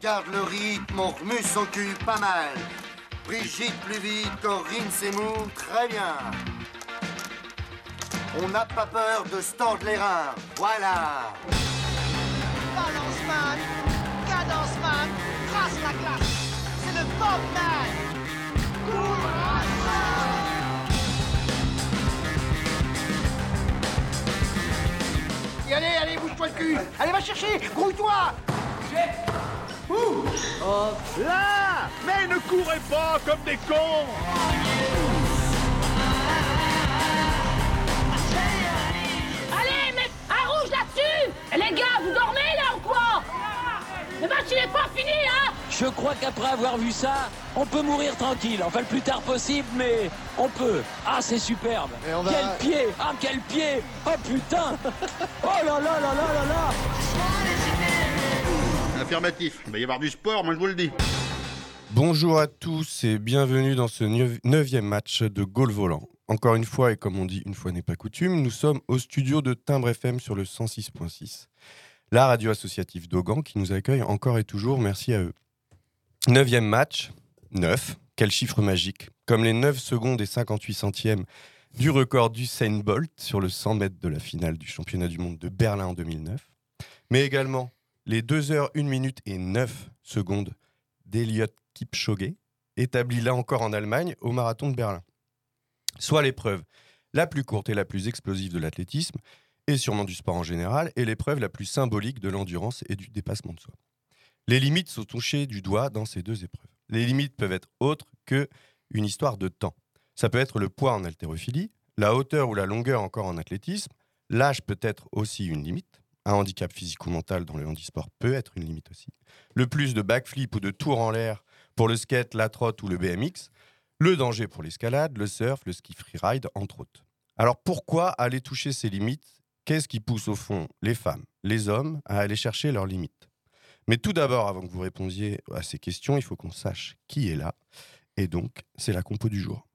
Garde le rythme, on remue son cul pas mal. Brigitte plus vite, Corinne Seymour, très bien. On n'a pas peur de se tordre les reins, voilà. Balance man, cadence man, trace la classe. C'est le Bob man. Et allez, allez, bouge-toi le cul Allez, va chercher Grouille-toi Ouh. Oh, là Mais ne courez pas comme des cons. Allez, mets un rouge là-dessus. Les gars, vous dormez là ou quoi? Le match il est pas fini, hein? Je crois qu'après avoir vu ça, on peut mourir tranquille. Enfin, le plus tard possible, mais on peut. Ah, c'est superbe. Quel pied! Ah, quel pied! Oh putain! Oh là là là là là là Affirmatif, il va y avoir du sport, moi je vous le dis. Bonjour à tous et bienvenue dans ce neuv- neuvième match de Gaulle Volant. Encore une fois, et comme on dit une fois n'est pas coutume, nous sommes au studio de Timbre FM sur le 106.6. La radio associative d'Augan qui nous accueille encore et toujours, merci à eux. Neuvième match, 9, quel chiffre magique. Comme les 9 secondes et 58 centièmes du record d'Usain Bolt sur le 100 mètres de la finale du championnat du monde de Berlin en 2009. Mais également les 2 heures 1 minute et 9 secondes d'Eliott Kipchoge, établi là encore en Allemagne au marathon de Berlin. Soit l'épreuve la plus courte et la plus explosive de l'athlétisme, et sûrement du sport en général, et l'épreuve la plus symbolique de l'endurance et du dépassement de soi. Les limites sont touchées du doigt dans ces deux épreuves. Les limites peuvent être autres que une histoire de temps. Ça peut être le poids en haltérophilie, la hauteur ou la longueur encore en athlétisme, l'âge peut être aussi une limite, un handicap physique ou mental dans le handisport peut être une limite aussi. Le plus de backflip ou de tours en l'air pour le skate, la trotte ou le BMX, le danger pour l'escalade, le surf, le ski freeride, entre autres. Alors pourquoi aller toucher ces limites? Qu'est-ce qui pousse au fond les femmes, les hommes à aller chercher leurs limites? Mais tout d'abord, avant que vous répondiez à ces questions, il faut qu'on sache qui est là. Et donc, c'est la compo du jour.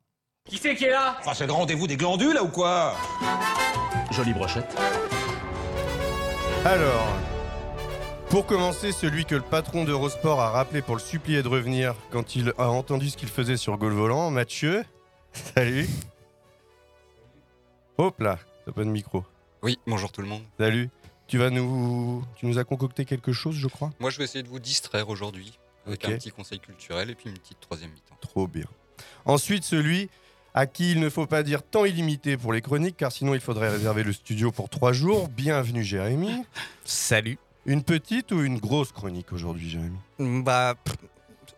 Qui c'est qui est là? Enfin, c'est le rendez-vous des glandules, là, ou quoi? Jolie brochette. Alors, pour commencer, celui que le patron d'Eurosport a rappelé pour le supplier de revenir quand il a entendu ce qu'il faisait sur Gaulle Volant, Mathieu. Salut. Hop là, t'as pas de micro. Oui, bonjour tout le monde. Salut. Tu vas nous, tu nous as concocté quelque chose, je crois? Moi, je vais essayer de vous distraire aujourd'hui avec un petit conseil culturel et puis une petite troisième mi-temps. Trop bien. Ensuite, celui à qui il ne faut pas dire temps illimité pour les chroniques, car sinon il faudrait réserver le studio pour trois jours. Bienvenue, Jérémy. Salut. Une petite ou une grosse chronique aujourd'hui, Jérémy? Bah, pff,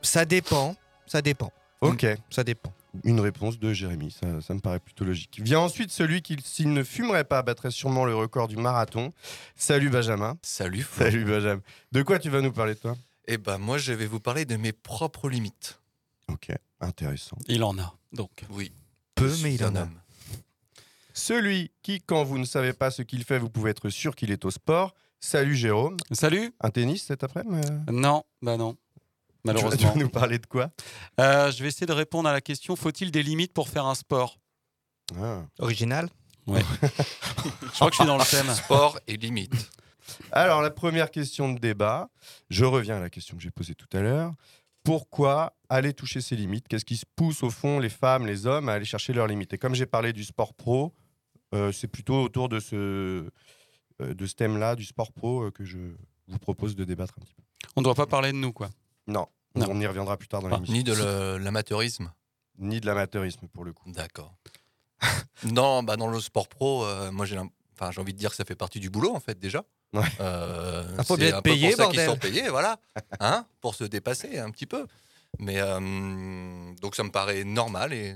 ça dépend. Ça dépend. Ok. Ça dépend. Une réponse de Jérémy, ça, ça me paraît plutôt logique. Vient ensuite celui qui, s'il ne fumerait pas, battrait sûrement le record du marathon. Salut Benjamin. Salut. Salut Benjamin. De quoi tu vas nous parler, toi? Eh ben, moi, je vais vous parler de mes propres limites. Ok, intéressant. Il en a, donc. Oui. Peu, je mais suis il en un a. homme. Celui qui, quand vous ne savez pas ce qu'il fait, vous pouvez être sûr qu'il est au sport. Salut Jérôme. Salut Un tennis cet après-midi euh Non, bah non. Vas- Tu Malheureusement. vas nous parler de quoi? Euh, je vais essayer de répondre à la question faut-il des limites pour faire un sport? Ah. Original? Je crois que je suis dans le thème. Sport et limites. Alors, la première question de débat, je reviens à la question que j'ai posée tout à l'heure. Pourquoi aller toucher ses limites? Qu'est-ce qui se pousse au fond les femmes, les hommes à aller chercher leurs limites? Et comme j'ai parlé du sport pro, euh, c'est plutôt autour de ce, euh, de ce thème-là, du sport pro, euh, que je vous propose de débattre un petit peu. On ne doit pas parler de nous, quoi. Non, Non. on y reviendra plus tard dans Ah, l'émission. Ni de l'amateurisme. Ni de l'amateurisme pour le coup. D'accord. non, bah dans le sport pro, euh, moi j'ai l'im- enfin, j'ai envie de dire que ça fait partie du boulot en fait déjà. Ouais. Euh, Ah, faut c'est bien être un peu payé, pour ça qu'ils sont payés, voilà, hein, pour se dépasser un petit peu. Mais euh, donc ça me paraît normal et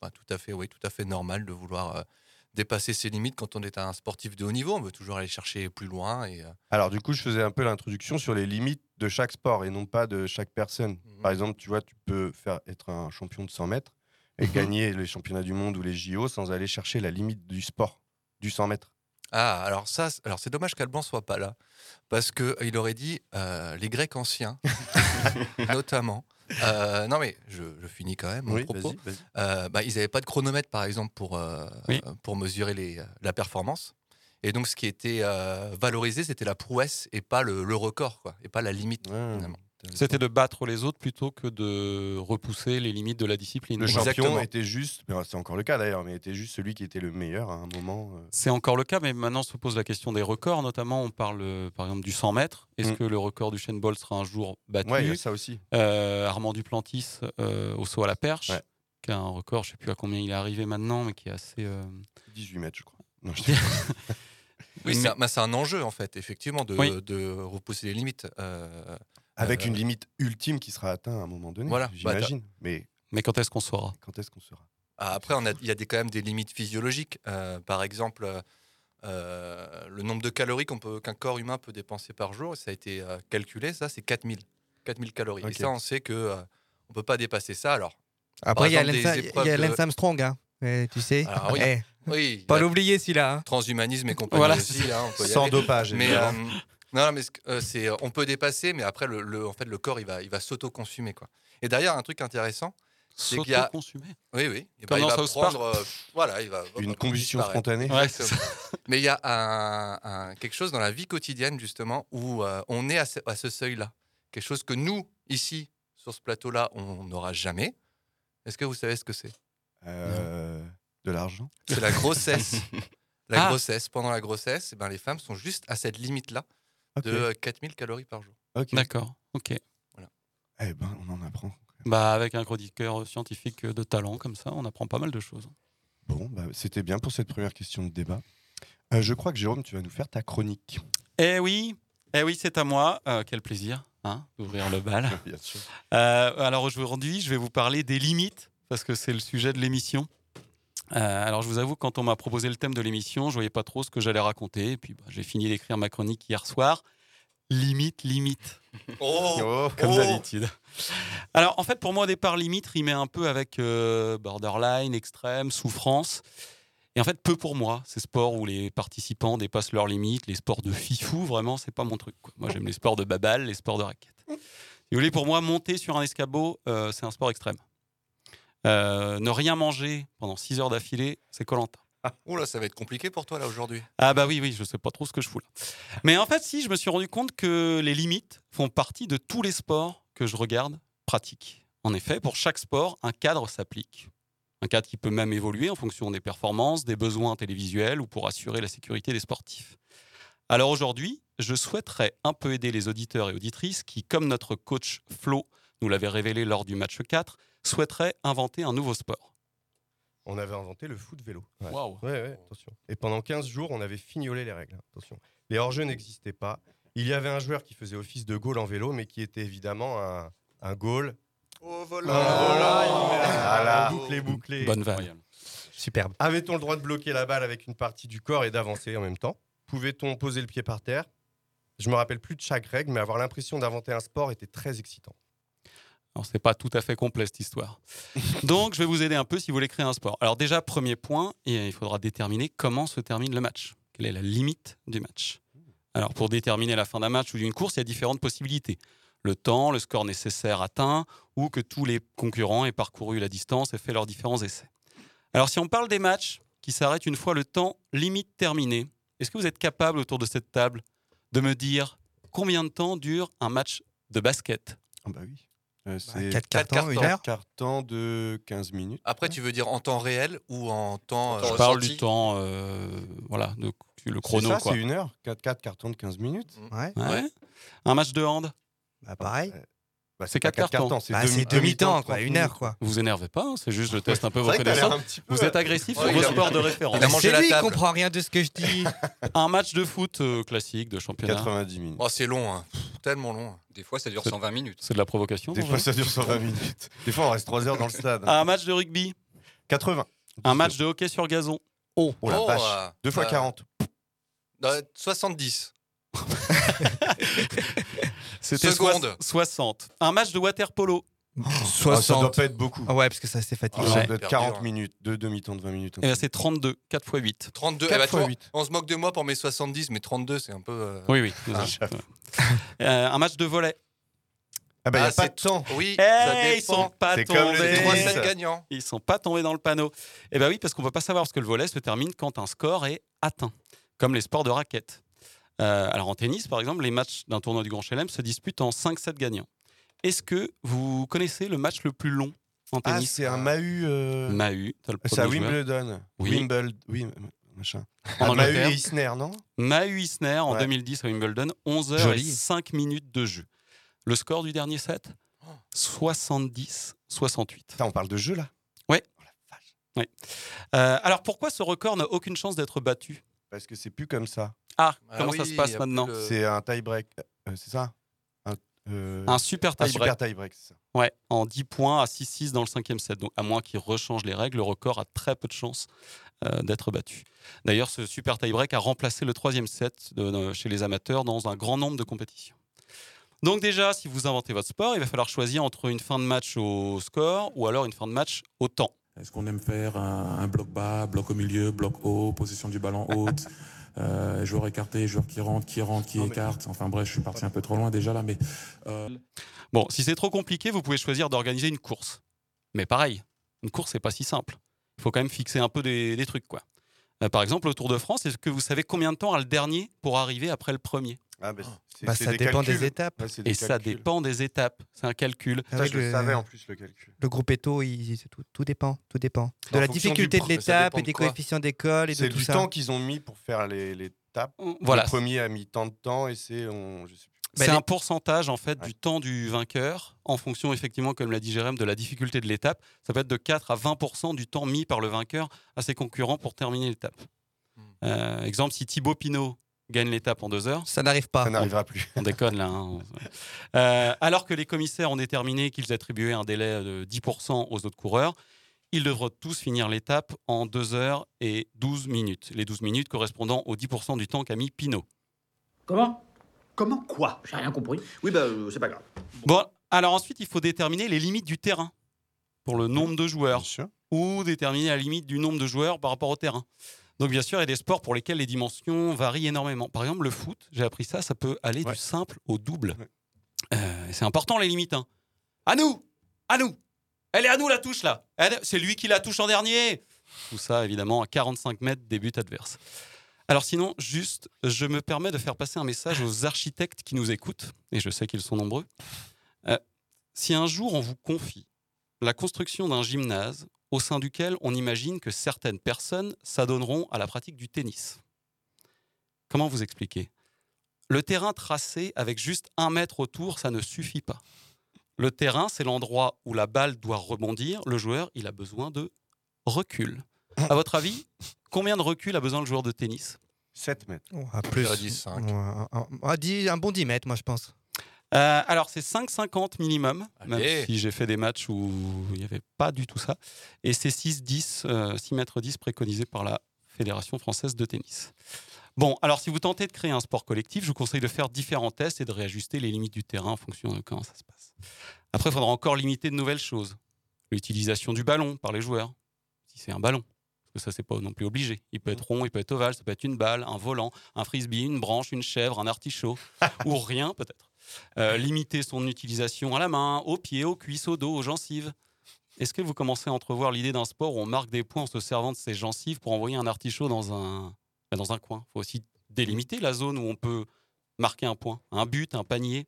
bah, tout à fait, oui, tout à fait normal de vouloir euh, dépasser ses limites quand on est un sportif de haut niveau. On veut toujours aller chercher plus loin et euh, Alors du coup, je faisais un peu l'introduction sur les limites de chaque sport et non pas de chaque personne. Mhm. Par exemple, tu vois, tu peux faire être un champion de 100 mètres et gagner les championnats du monde ou les JO sans aller chercher la limite du sport, du 100 mètres. Ah, alors ça, alors c'est dommage qu'Alban soit pas là, parce que euh, il aurait dit euh, les Grecs anciens, notamment. Euh, non mais je, je finis quand même mon Oui, propos. vas-y. Euh, bah, ils n'avaient pas de chronomètre par exemple pour Oui. pour mesurer les, la performance. Et donc ce qui était valorisé, c'était la prouesse et pas le, le record, quoi, et pas la limite Ouais, finalement. C'était de battre les autres plutôt que de repousser les limites de la discipline. Le champion était juste, c'est encore le cas d'ailleurs, mais était juste celui qui était le meilleur à un moment. euh. C'est encore le cas, mais maintenant se pose la question des records. Notamment, on parle euh, par exemple du 100 mètres. Est-ce Mm. que le record du Shane Ball sera un jour battu? A ça aussi. Euh, Armand Duplantis euh, au saut à la perche, Ouais. qui a un record, je ne sais plus à combien il est arrivé maintenant, mais qui est assez. euh, 18 mètres, je crois. Non, je Oui, Mais- c'est un, enjeu en fait, effectivement, de, Oui. de repousser les limites. Euh, Avec euh, une limite ultime qui sera atteinte à un moment donné. Voilà. Bah, j'imagine. mais Mais quand est-ce qu'on saura? quand est-ce qu'on sera Ah, Après, on a- il y a des, quand même des limites physiologiques. Euh, par exemple, euh, le nombre de calories qu'on peut- qu'un corps humain peut dépenser par jour, ça a été euh, calculé, ça, c'est 4000. 4000 calories. Ok. Et ça, on sait que euh, on peut pas dépasser ça. Alors, Après, il y a Lance- de- Armstrong, hein. Eh, tu sais. Alors, oui. Eh, Oui, Pas l'oublier celui-là. hein. Transhumanisme et compagnie Voilà. aussi. là, on peut y Sans aller. dopage, Mais, non, mais euh, c'est, euh, on peut dépasser, mais après, le, le- en fait, le corps, il va, il va s'auto-consumer. Quoi. Et derrière, un truc intéressant, c'est qu'il y a... S'auto-consumer Oui, oui. Et Comme il dans va South Park. prendre... euh, voilà, il va... Une combustion spontanée. Ouais. Mais il y a un, un- quelque chose dans la vie quotidienne, justement, où euh, on est à ce, à ce seuil-là. Quelque chose que nous, ici, sur ce plateau-là, on n'aura jamais. Est-ce que vous savez ce que c'est? Euh, de l'argent C'est la grossesse. la Ah. grossesse. Pendant la grossesse, eh ben, les femmes sont juste à cette limite-là De euh, 4000 calories par jour. D'accord, ok. Eh ben, on en apprend. Bah, avec un chroniqueur scientifique de talent comme ça, on apprend pas mal de choses. Bon, bah, c'était bien pour cette première question de débat. Euh, je crois que Jérôme, tu vas nous faire ta chronique. Eh oui, eh oui, c'est à moi. Euh, quel plaisir hein, d'ouvrir le bal. Bien sûr. Euh, alors aujourd'hui, je vais vous parler des limites parce que c'est le sujet de l'émission. Euh, alors je vous avoue, quand on m'a proposé le thème de l'émission, je voyais pas trop ce que j'allais raconter. Et puis bah, j'ai fini d'écrire ma chronique hier soir. Limite, limite. Oh, Comme Oh d'habitude. Alors, en fait, pour moi, au départ, limite rimait un peu avec euh, borderline, extrême, souffrance. Et en fait, peu pour moi, ces sports où les participants dépassent leurs limites, les sports de fifou, vraiment, c'est pas mon truc. quoi. Moi, j'aime les sports de babal, les sports de raquettes. Si vous voulez, pour moi, monter sur un escabeau, euh, c'est un sport extrême. Euh, ne rien manger pendant 6 heures d'affilée, c'est Colanta. Oh là, ça va être compliqué pour toi là aujourd'hui. Ah bah oui, oui, je sais pas trop ce que je fous là. Mais en fait, si, je me suis rendu compte que les limites font partie de tous les sports que je regarde, pratique. En effet, pour chaque sport, un cadre s'applique. Un cadre qui peut même évoluer en fonction des performances, des besoins télévisuels ou pour assurer la sécurité des sportifs. Alors aujourd'hui, je souhaiterais un peu aider les auditeurs et auditrices qui, comme notre coach Flo nous l'avait révélé lors du match 4, souhaiteraient inventer un nouveau sport. On avait inventé le foot vélo. Ouais. Waouh. Ouais, ouais, attention. Et pendant 15 jours, on avait fignolé les règles. Attention. Les hors-jeux n'existaient pas. Il y avait un joueur qui faisait office de goal en vélo, mais qui était évidemment un, un goal. Oh, Voilà, bouclé, bouclé. Bonne vanne. Superbe. Avait-on le droit de bloquer la balle avec une partie du corps et d'avancer en même temps? Pouvait-on poser le pied par terre? Je me rappelle plus de chaque règle, mais avoir l'impression d'inventer un sport était très excitant. Alors, c'est pas tout à fait complet cette histoire. Donc, je vais vous aider un peu si vous voulez créer un sport. Alors, déjà, premier point, il faudra déterminer comment se termine le match. Quelle est la limite du match? Alors, pour déterminer la fin d'un match ou d'une course, il y a différentes possibilités. Le temps, le score nécessaire atteint, ou que tous les concurrents aient parcouru la distance et fait leurs différents essais. Alors, si on parle des matchs qui s'arrêtent une fois le temps limite terminé, est-ce que vous êtes capable autour de cette table de me dire combien de temps dure un match de basket? Ah bah oui. Euh, c'est quatre Quatre cartons, une cartons. heure. cartons de 15 minutes. Après, tu veux dire en temps réel ou en temps. Je euh, parle ressenti du temps, euh, voilà, de, le C'est chrono. ça, quoi. c'est une heure. 4, 4 cartons de 15 minutes. Ouais. Ouais. Ouais. Un match de hand, Bah, pareil. Bah, C'est pas quatre cartons. c'est Bah, demi- demi-temps, quoi. 30 Une heure, quoi. vous énervez pas, hein, c'est juste je teste un peu un petit peu- Vous êtes agressif Ouais, sur vos a- sports de référence. Il C'est la lui, il comprend rien de ce que je dis. Un match de foot euh, classique de championnat. 90 minutes. Oh, c'est long, hein. Pff, tellement long. hein. Des fois, ça dure C'est- 120 minutes. C'est de la provocation. Des fois, ça dure 120 minutes. Des fois, on reste 3 heures dans le stade. Un match de rugby, 80. un match de hockey sur gazon. Oh, la Oh, vache. euh, 2 fois euh, 40. euh, 70. C'était Seconde. soix- 60. Un match de water polo. Ah, ça doit 60. pas être beaucoup. Ah ouais, parce que ça, c'est fatigant. Ça Ouais. doit être Hyper 40 dur. minutes. Deux demi-temps de 20 minutes. Et ben c'est 32, 4 x 8. 32. Quatre eh ben, tu fois vois, huit. on se moque de moi pour mes 70, mais 32, c'est un peu. euh, Oui, oui. Ah. Euh, un match de volet. Ah bah, il n'y ah, a pas de temps. Oui, Eh, ça ils sont dépend. pas comme tombés. Sets gagnants. Ils sont pas tombés dans le panneau. Eh bien oui, parce qu'on ne peut pas savoir, parce que le volet se termine quand un score est atteint, comme les sports de raquettes. Euh, alors en tennis, par exemple, les matchs d'un tournoi du Grand Chelem se disputent en 5 sets gagnants. Est-ce que vous connaissez le match le plus long en Ah, tennis c'est un Mahu. euh, Mahu, t'as le C'est à. Wimbledon. Oui. Wimbledon. Oui, machin. En Ah. Mahu et Isner, non? Mahu Isner en Ouais. 2010 à Wimbledon, 11 heures Joli. et 5 minutes de jeu. Le score du dernier set? 70-68. on parle de jeu là? Ouais. Ouais. Euh, alors pourquoi ce record n'a aucune chance d'être battu? Parce que c'est plus comme ça. Ah, Ah comment oui, ça se passe a maintenant le- C'est un tie-break. euh, c'est ça? Un, euh, Un super un tie-break. super tie-break, c'est ça. Ouais, en 10 points à 6-6 dans le cinquième set. Donc, à moins qu'il rechange les règles, le record a très peu de chances euh, d'être battu. D'ailleurs, ce super tie-break a remplacé le troisième set de- de- chez les amateurs dans un grand nombre de compétitions. Donc déjà, si vous inventez votre sport, il va falloir choisir entre une fin de match au score ou alors une fin de match au temps. Est-ce qu'on aime faire un, un bloc bas, bloc au milieu, bloc haut, position du ballon haute, euh, joueur écarté, joueur qui rentre, qui rentre, qui écarte. Enfin bref, je suis parti un peu trop loin déjà là, mais euh, Bon, si c'est trop compliqué, vous pouvez choisir d'organiser une course. Mais pareil, une course, c'est pas si simple. Il faut quand même fixer un peu des, des trucs, quoi. Euh, par exemple, au Tour de France, est-ce que vous savez combien de temps a le dernier pour arriver après le premier? Ah, bah, c'est- Bah, c'est ça des dépend calculs. des étapes. Ouais, c'est des Et ça dépend des étapes. C'est un calcul. Ça, Avec je le savais en plus, le calcul. Le groupe Eto, il- c'est tout, tout dépend, tout dépend. De En la du difficulté de ça l'étape et de des coefficients d'école et de C'est tout du ça. temps qu'ils ont mis pour faire les- l'étape. Voilà. Le premier a mis tant de temps et c'est. on-. C'est un pourcentage en fait du temps du vainqueur en fonction effectivement, comme l'a dit Jérém, de la difficulté de l'étape. Ça peut être de 4 à 20% du temps mis par le vainqueur à ses concurrents pour terminer l'étape. Euh, exemple, si Thibaut Pinot gagne l'étape en deux heures, Ça n'arrive pas. Ça n'arrivera plus. on déconne là. hein. Euh, alors que les commissaires ont déterminé qu'ils attribuaient un délai de 10% aux autres coureurs, ils devront tous finir l'étape en 2 heures et 12 minutes. Les 12 minutes correspondant aux 10% du temps qu'a mis Pinot. Comment? Comment? Quoi? J'ai rien compris. Oui, bah, euh, c'est pas grave. Bon, alors ensuite, il faut déterminer les limites du terrain pour le nombre de joueurs ou déterminer la limite du nombre de joueurs par rapport au terrain. Donc, bien sûr, il y a des sports pour lesquels les dimensions varient énormément. Par exemple, le foot, j'ai appris ça, ça peut aller du simple au double. Euh, c'est important, les limites. hein. À nous À nous Elle est à nous, la touche, là Elle- C'est lui qui la touche en dernier Tout ça, évidemment, à 45 mètres des buts adverses. Alors sinon, juste, je me permets de faire passer un message aux architectes qui nous écoutent, et je sais qu'ils sont nombreux. Euh, si un jour on vous confie la construction d'un gymnase au sein duquel on imagine que certaines personnes s'adonneront à la pratique du tennis, comment vous expliquer? Le terrain tracé avec juste un mètre autour, ça ne suffit pas. Le terrain, c'est l'endroit où la balle doit rebondir. Le joueur, il a besoin de recul. À votre avis, combien de recul a besoin le joueur de tennis? 7 mètres. Oh, à plus. dirais 10, cinq. Ouais, un, un- ah, dix- un bon 10 mètres, moi, je pense. Euh, alors, c'est 5,50 minimum, Allez. même si j'ai fait des matchs où il n'y avait pas du tout ça. Et c'est 6,10, euh, 6 mètres 10 préconisé par la Fédération française de tennis. Bon, alors si vous tentez de créer un sport collectif, je vous conseille de faire différents tests et de réajuster les limites du terrain en fonction de comment ça se passe. Après, il faudra encore limiter de nouvelles choses. L'utilisation du ballon par les joueurs, si c'est un ballon. Parce que ça, c'est pas non plus obligé. Il peut être rond, il peut être ovale, ça peut être une balle, un volant, un frisbee, une branche, une chèvre, un artichaut, ou rien peut-être. Euh, limiter son utilisation à la main, aux pieds, aux cuisses, au dos, aux gencives. Est-ce que vous commencez à entrevoir l'idée d'un sport où on marque des points en se servant de ses gencives pour envoyer un artichaut dans un, bah, dans un coin? Il faut aussi délimiter la zone où on peut marquer un point, un but, un panier.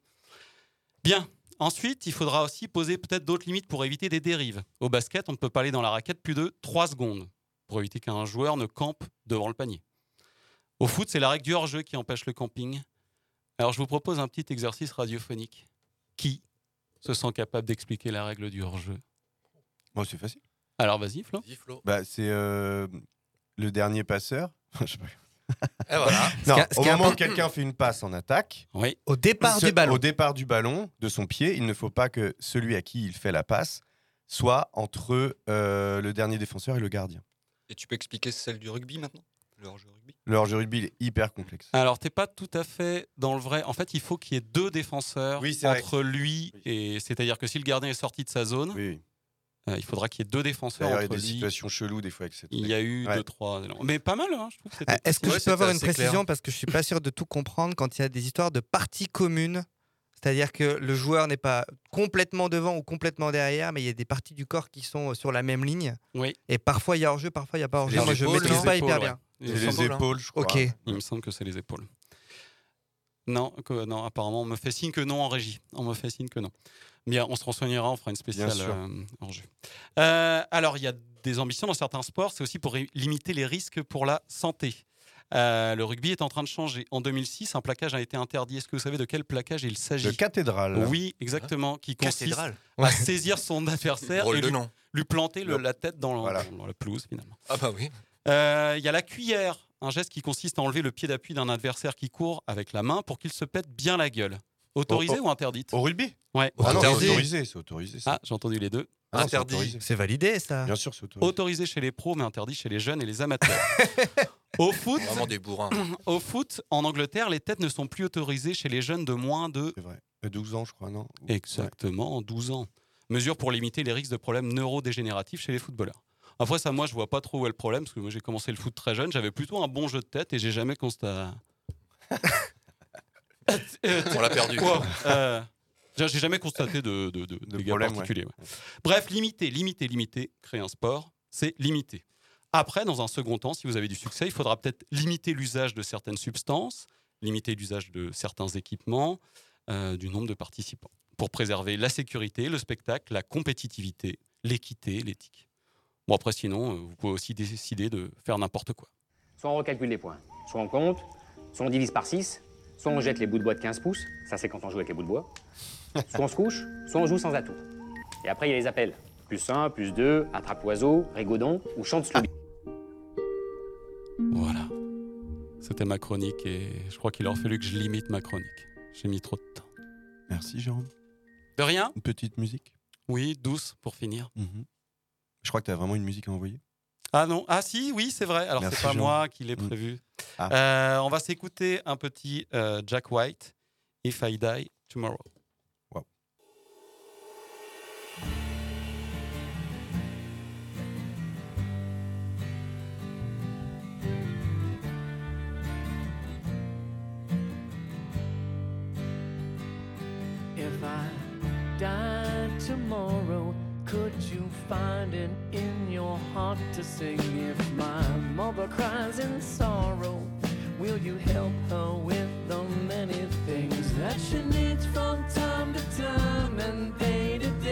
Bien. Ensuite, il faudra aussi poser peut-être d'autres limites pour éviter des dérives. Au basket, on ne peut pas aller dans la raquette plus de 3 secondes pour éviter qu'un joueur ne campe devant le panier. Au foot, c'est la règle du hors-jeu qui empêche le camping. Alors, je vous propose un petit exercice radiophonique. Qui se sent capable d'expliquer la règle du hors-jeu? Bon, c'est facile. Alors, vas-y, Flo. Bah, c'est euh, le dernier passeur. Je sais pas. Et voilà. Non, est- ce au moment où quelqu'un fait une passe en attaque, Oui. Au départ ce- du ballon. au départ du ballon, de son pied, il ne faut pas que celui à qui il fait la passe soit entre euh, le dernier défenseur et le gardien. Et tu peux expliquer celle du rugby maintenant? Le hors-jeu rugby Le hors-jeu rugby il est hyper complexe. Alors, t'es pas tout à fait dans le vrai. En fait, il faut qu'il y ait deux défenseurs Oui, c'est vrai. entre lui et. C'est-à-dire que si le gardien est sorti de sa zone, Oui. euh, il faudra qu'il y ait deux défenseurs D'ailleurs, il y a entre des lui. situations cheloues des fois avec cette. Il y a eu Ouais. deux, trois. Mais pas mal, hein, je trouve. Ah, Est-ce que Ouais, je peux avoir une précision clair. parce que je suis pas sûr de tout comprendre quand il y a des histoires de parties communes c'est-à-dire que le joueur n'est pas complètement devant ou complètement derrière, mais il y a des parties du corps qui sont sur la même ligne. Oui. Et parfois il y a hors-jeu, parfois il n'y a pas hors-jeu. Les Moi je épaules, maîtrise les pas épaules, hyper ouais. bien. Les C'est les épaules, hein. épaules, je crois. Ok. Il me semble que c'est les épaules. Non, que- non, apparemment, on me fait signe que non en régie. On me fait signe que non. Bien, on se renseignera, on fera une spéciale euh, en jeu. Euh, alors, il y a des ambitions dans certains sports, c'est aussi pour limiter les risques pour la santé. Euh, le rugby est en train de changer. En 2006, un plaquage a été interdit. Est-ce que vous savez de quel plaquage il s'agit? De cathédrale. Oui, exactement, qui consiste Cathédrale. à saisir son adversaire Drôle et de lui, nom. lui planter le- la tête dans, Voilà. dans- dans la pelouse, finalement. Ah bah oui. Euh, Il y a la cuillère, un geste qui consiste à enlever le pied d'appui d'un adversaire qui court avec la main pour qu'il se pète bien la gueule. Autorisée Au- au- ou interdite? Au rugby? Ouais. Ah non, c'est Interdit. autorisé, c'est autorisé. ça. Ah, j'ai entendu les deux. Ah non, c'est interdit. autorisé. C'est validé, ça. Bien sûr, c'est autorisé. Autorisé chez les pros, mais interdit chez les jeunes et les amateurs. au foot, Vraiment des bourrins. au foot, en Angleterre, les têtes ne sont plus autorisées chez les jeunes de moins de C'est vrai. Euh, 12 ans, je crois, non exactement 12 ans. Mesure pour limiter les risques de problèmes neurodégénératifs chez les footballeurs. Après ça, moi, je vois pas trop où est le problème parce que moi, j'ai commencé le foot très jeune. J'avais plutôt un bon jeu de tête et j'ai jamais constaté. On l'a perdu. Quoi Euh, J'ai jamais constaté de, de, de, De dégâts problème, ouais. ouais. Bref, limiter, limiter, limiter, créer un sport, c'est limiter. Après, dans un second temps, si vous avez du succès, il faudra peut-être limiter l'usage de certaines substances, limiter l'usage de certains équipements, euh, du nombre de participants, pour préserver la sécurité, le spectacle, la compétitivité, l'équité, l'éthique. Bon, après, sinon, euh, vous pouvez aussi décider de faire n'importe quoi. Soit on recalcule les points, soit on compte, soit on divise par 6, soit on jette les bouts de bois de 15 pouces, ça c'est quand on joue avec les bouts de bois, soit on se couche, soit on joue sans atout. Et après il y a les appels. Plus 1, plus 2, attrape-oiseau, rigodon ou chante Scooby. Voilà. C'était ma chronique et je crois qu'il aurait fallu que je limite ma chronique. J'ai mis trop de temps. Merci, Jérôme. De rien Une petite musique? Oui, douce pour finir. Mhm. Je crois que tu as vraiment une musique à envoyer. Ah non, ah si, oui, c'est vrai. Alors c'est pas Jean. moi qui l'ai Mm. prévu. Ah. Euh, on va s'écouter un petit euh, Jack White, If I Die Tomorrow. I died tomorrow, could you find it in your heart to sing? If my mother cries in sorrow, will you help her with the many things that she needs from time to time and day to day?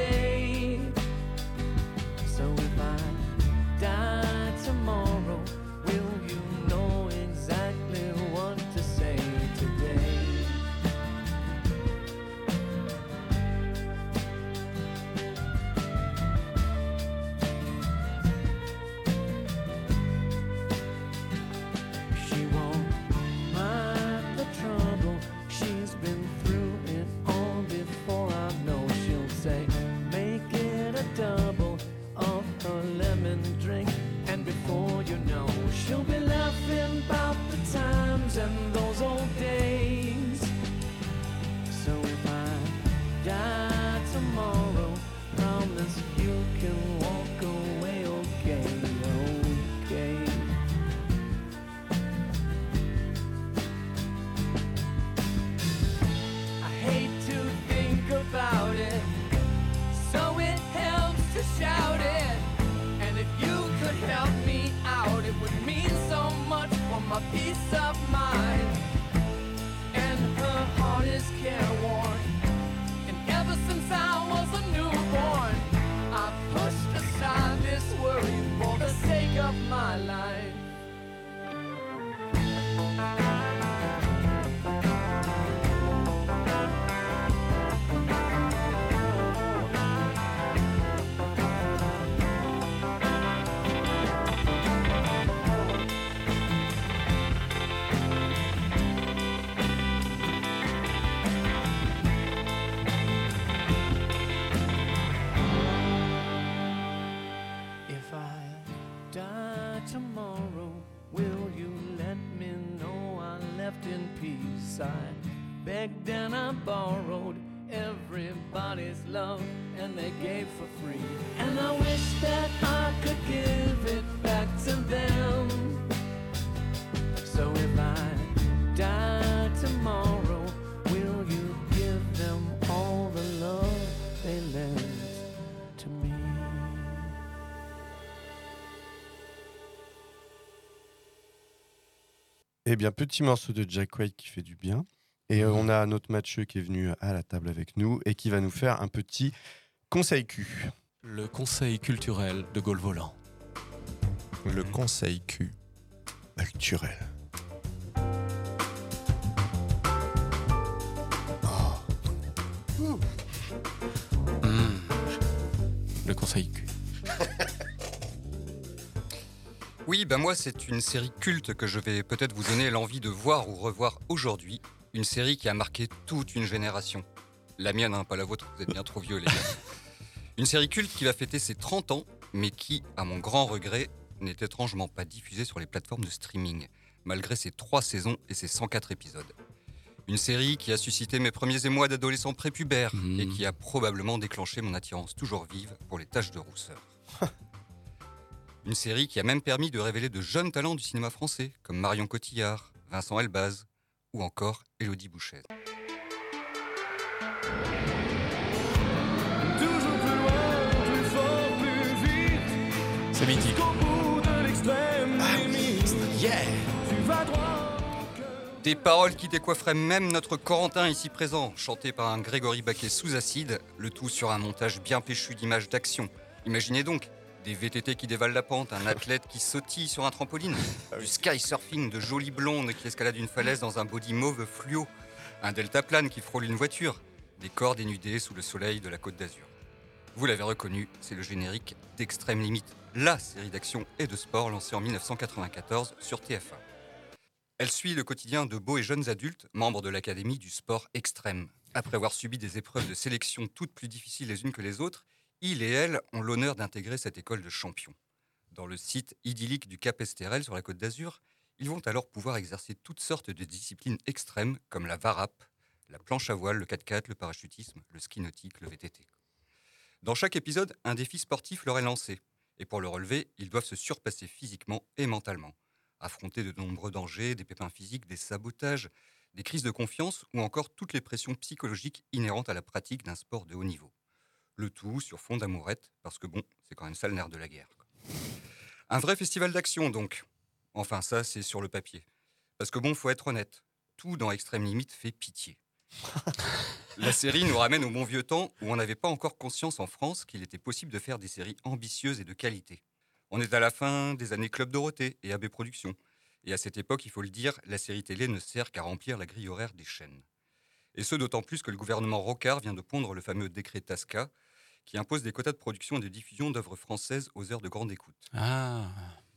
Lemon drink. And before you know, she'll be laughing about the times and those old days. My peace of mind. I begged and I borrowed everybody's love, and they gave for free. And I wish that I could give it back to them. Eh bien, petit morceau de Jack White qui fait du bien. Et euh, on a notre Mathieu qui est venu à la table avec nous et qui va nous faire un petit conseil Q. Le conseil culturel de Gaulle Volant. Le conseil Q. Culturel. Oui, ben moi, c'est une série culte que je vais peut-être vous donner l'envie de voir ou revoir aujourd'hui. Une série qui a marqué toute une génération. La mienne, hein, pas la vôtre, vous êtes bien trop vieux, les gars. Une série culte qui va fêter ses 30 ans, mais qui, à mon grand regret, n'est étrangement pas diffusée sur les plateformes de streaming, malgré ses 3 saisons et ses 104 épisodes. Une série qui a suscité mes premiers émois d'adolescent prépubère et qui a probablement déclenché mon attirance toujours vive pour les tâches de rousseur. Une série qui a même permis de révéler de jeunes talents du cinéma français, comme Marion Cotillard, Vincent Elbaz ou encore Élodie Bouchet. Toujours plus loin, plus fort, plus vite. C'est mythique. Jusqu'au bout de l'extrême limite. Tu vas droit. Des paroles qui décoifferaient même notre Corentin ici présent, chanté par un Grégory Baquet sous acide, le tout sur un montage bien péchu d'images d'action. Imaginez donc des VTT qui dévalent la pente, un athlète qui sautille sur un trampoline, du sky surfing de jolies blondes qui escaladent une falaise dans un body mauve fluo, un deltaplane qui frôle une voiture, des corps dénudés sous le soleil de la côte d'Azur. Vous l'avez reconnu, c'est le générique d'Extrême Limite, la série d'action et de sport lancée en 1994 sur TF1. Elle suit le quotidien de beaux et jeunes adultes, membres de l'Académie du sport extrême. Après avoir subi des épreuves de sélection toutes plus difficiles les unes que les autres, ils et elles ont l'honneur d'intégrer cette école de champions. Dans le site idyllique du Cap Esterel sur la côte d'Azur, ils vont alors pouvoir exercer toutes sortes de disciplines extrêmes comme la varap, la planche à voile, le 4x4, le parachutisme, le ski nautique, le VTT. Dans chaque épisode, un défi sportif leur est lancé. Et pour le relever, ils doivent se surpasser physiquement et mentalement. Affronter de nombreux dangers, des pépins physiques, des sabotages, des crises de confiance ou encore toutes les pressions psychologiques inhérentes à la pratique d'un sport de haut niveau. Le tout sur fond d'amourette, parce que bon, c'est quand même ça le nerf de la guerre. quoi. Un vrai festival d'action donc. Enfin, ça, c'est sur le papier. Parce que bon, faut être honnête, tout dans Extrême Limite fait pitié. La série nous ramène au bon vieux temps où on n'avait pas encore conscience en France qu'il était possible de faire des séries ambitieuses et de qualité. On est à la fin des années Club Dorothée et AB Productions. Et à cette époque, il faut le dire, la série télé ne sert qu'à remplir la grille horaire des chaînes. Et ce, d'autant plus que le gouvernement Rocard vient de pondre le fameux décret TASCA, qui impose des quotas de production et de diffusion d'œuvres françaises aux heures de grande écoute. Ah.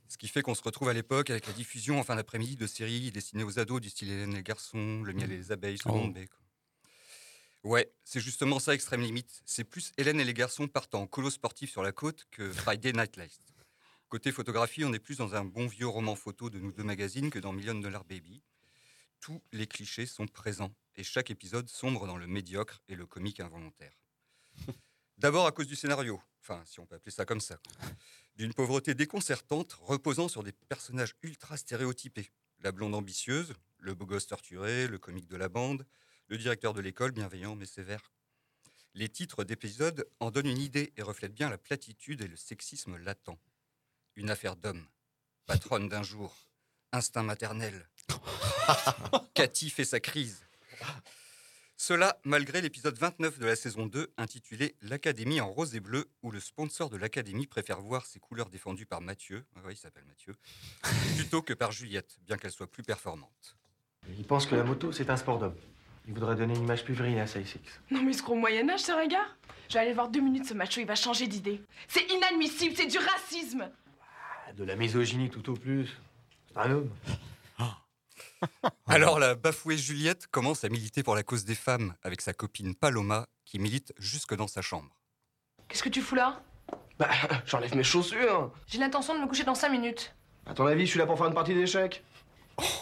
Ce qui fait qu'on se retrouve à l'époque avec la diffusion en fin d'après-midi de séries destinées aux ados du style Hélène et les garçons, Le miel et les abeilles, Seconde Oh. Ouais, c'est justement ça, Extrême Limite. C'est plus Hélène et les garçons partant en colo sportif sur la côte que Friday Night Lights. Côté photographie, on est plus dans un bon vieux roman photo de nous deux magazines que dans Million Dollar Baby. Tous les clichés sont présents et chaque épisode sombre dans le médiocre et le comique involontaire. D'abord à cause du scénario, enfin si on peut appeler ça comme ça, d'une pauvreté déconcertante reposant sur des personnages ultra stéréotypés. La blonde ambitieuse, le beau gosse torturé, le comique de la bande, le directeur de l'école bienveillant mais sévère. Les titres d'épisodes en donnent une idée et reflètent bien la platitude et le sexisme latent. Une affaire d'homme, patronne d'un jour, instinct maternel. Cathy fait sa crise. Cela malgré l'épisode 29 de la saison 2 intitulé L'Académie en rose et bleu, où le sponsor de l'Académie préfère voir ses couleurs défendues par Mathieu, ah oui, il s'appelle Mathieu, plutôt que par Juliette, bien qu'elle soit plus performante. Il pense que la moto, c'est un sport d'homme. Il voudrait donner une image plus virile à SpaceX. Non mais ce gros Moyen-Âge, ce regard Je vais aller voir deux minutes ce macho, il va changer d'idée. C'est inadmissible, c'est du racisme Ah, De la misogynie tout au plus. C'est un homme. Alors la bafouée Juliette commence à militer pour la cause des femmes avec sa copine Paloma qui milite jusque dans sa chambre. Qu'est-ce que tu fous là? Bah, j'enlève mes chaussures. J'ai l'intention de me coucher dans cinq minutes. À ton avis, je suis là pour faire une partie d'échecs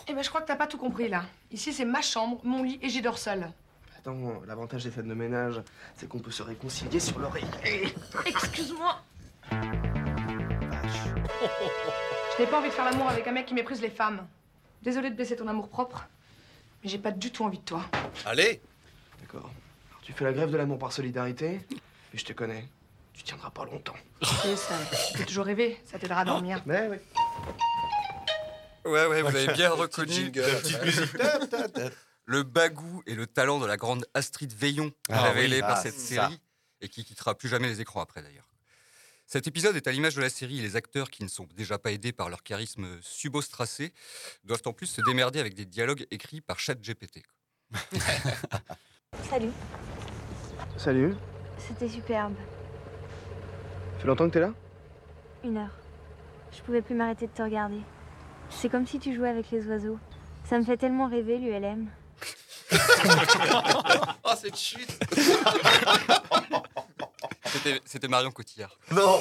Eh ben je crois que t'as pas tout compris là. Ici c'est ma chambre, mon lit et j'y dors seule. Attends, l'avantage des scènes de ménage, c'est qu'on peut se réconcilier sur l'oreiller. Excuse-moi Je n'ai pas envie de faire l'amour avec un mec qui méprise les femmes. Désolée de blesser ton amour propre, mais j'ai pas du tout envie de toi. Allez D'accord. Alors, tu fais la grève de l'amour par solidarité, et je te connais. Tu tiendras pas longtemps. Et ça, tu peux toujours rêver, ça t'aidera à dormir. Mais oui. Ouais, ouais, vous avez bien reconnu. jingle. La petite musique. Le bagou et le talent de la grande Astrid Veillon, Ah révélé oui, par ah, cette ça. série et qui quittera plus jamais les écrans après d'ailleurs. Cet épisode est à l'image de la série. Les acteurs, qui ne sont déjà pas aidés par leur charisme subostracé, doivent en plus se démerder avec des dialogues écrits par ChatGPT. Salut, Salut. c'était superbe. Ça fait longtemps que t'es là? Une heure. Je pouvais plus m'arrêter de te regarder. C'est comme si tu jouais avec les oiseaux. Ça me fait tellement rêver, l'ULM. oh, cette chute C'était- Marion Cotillard. Non.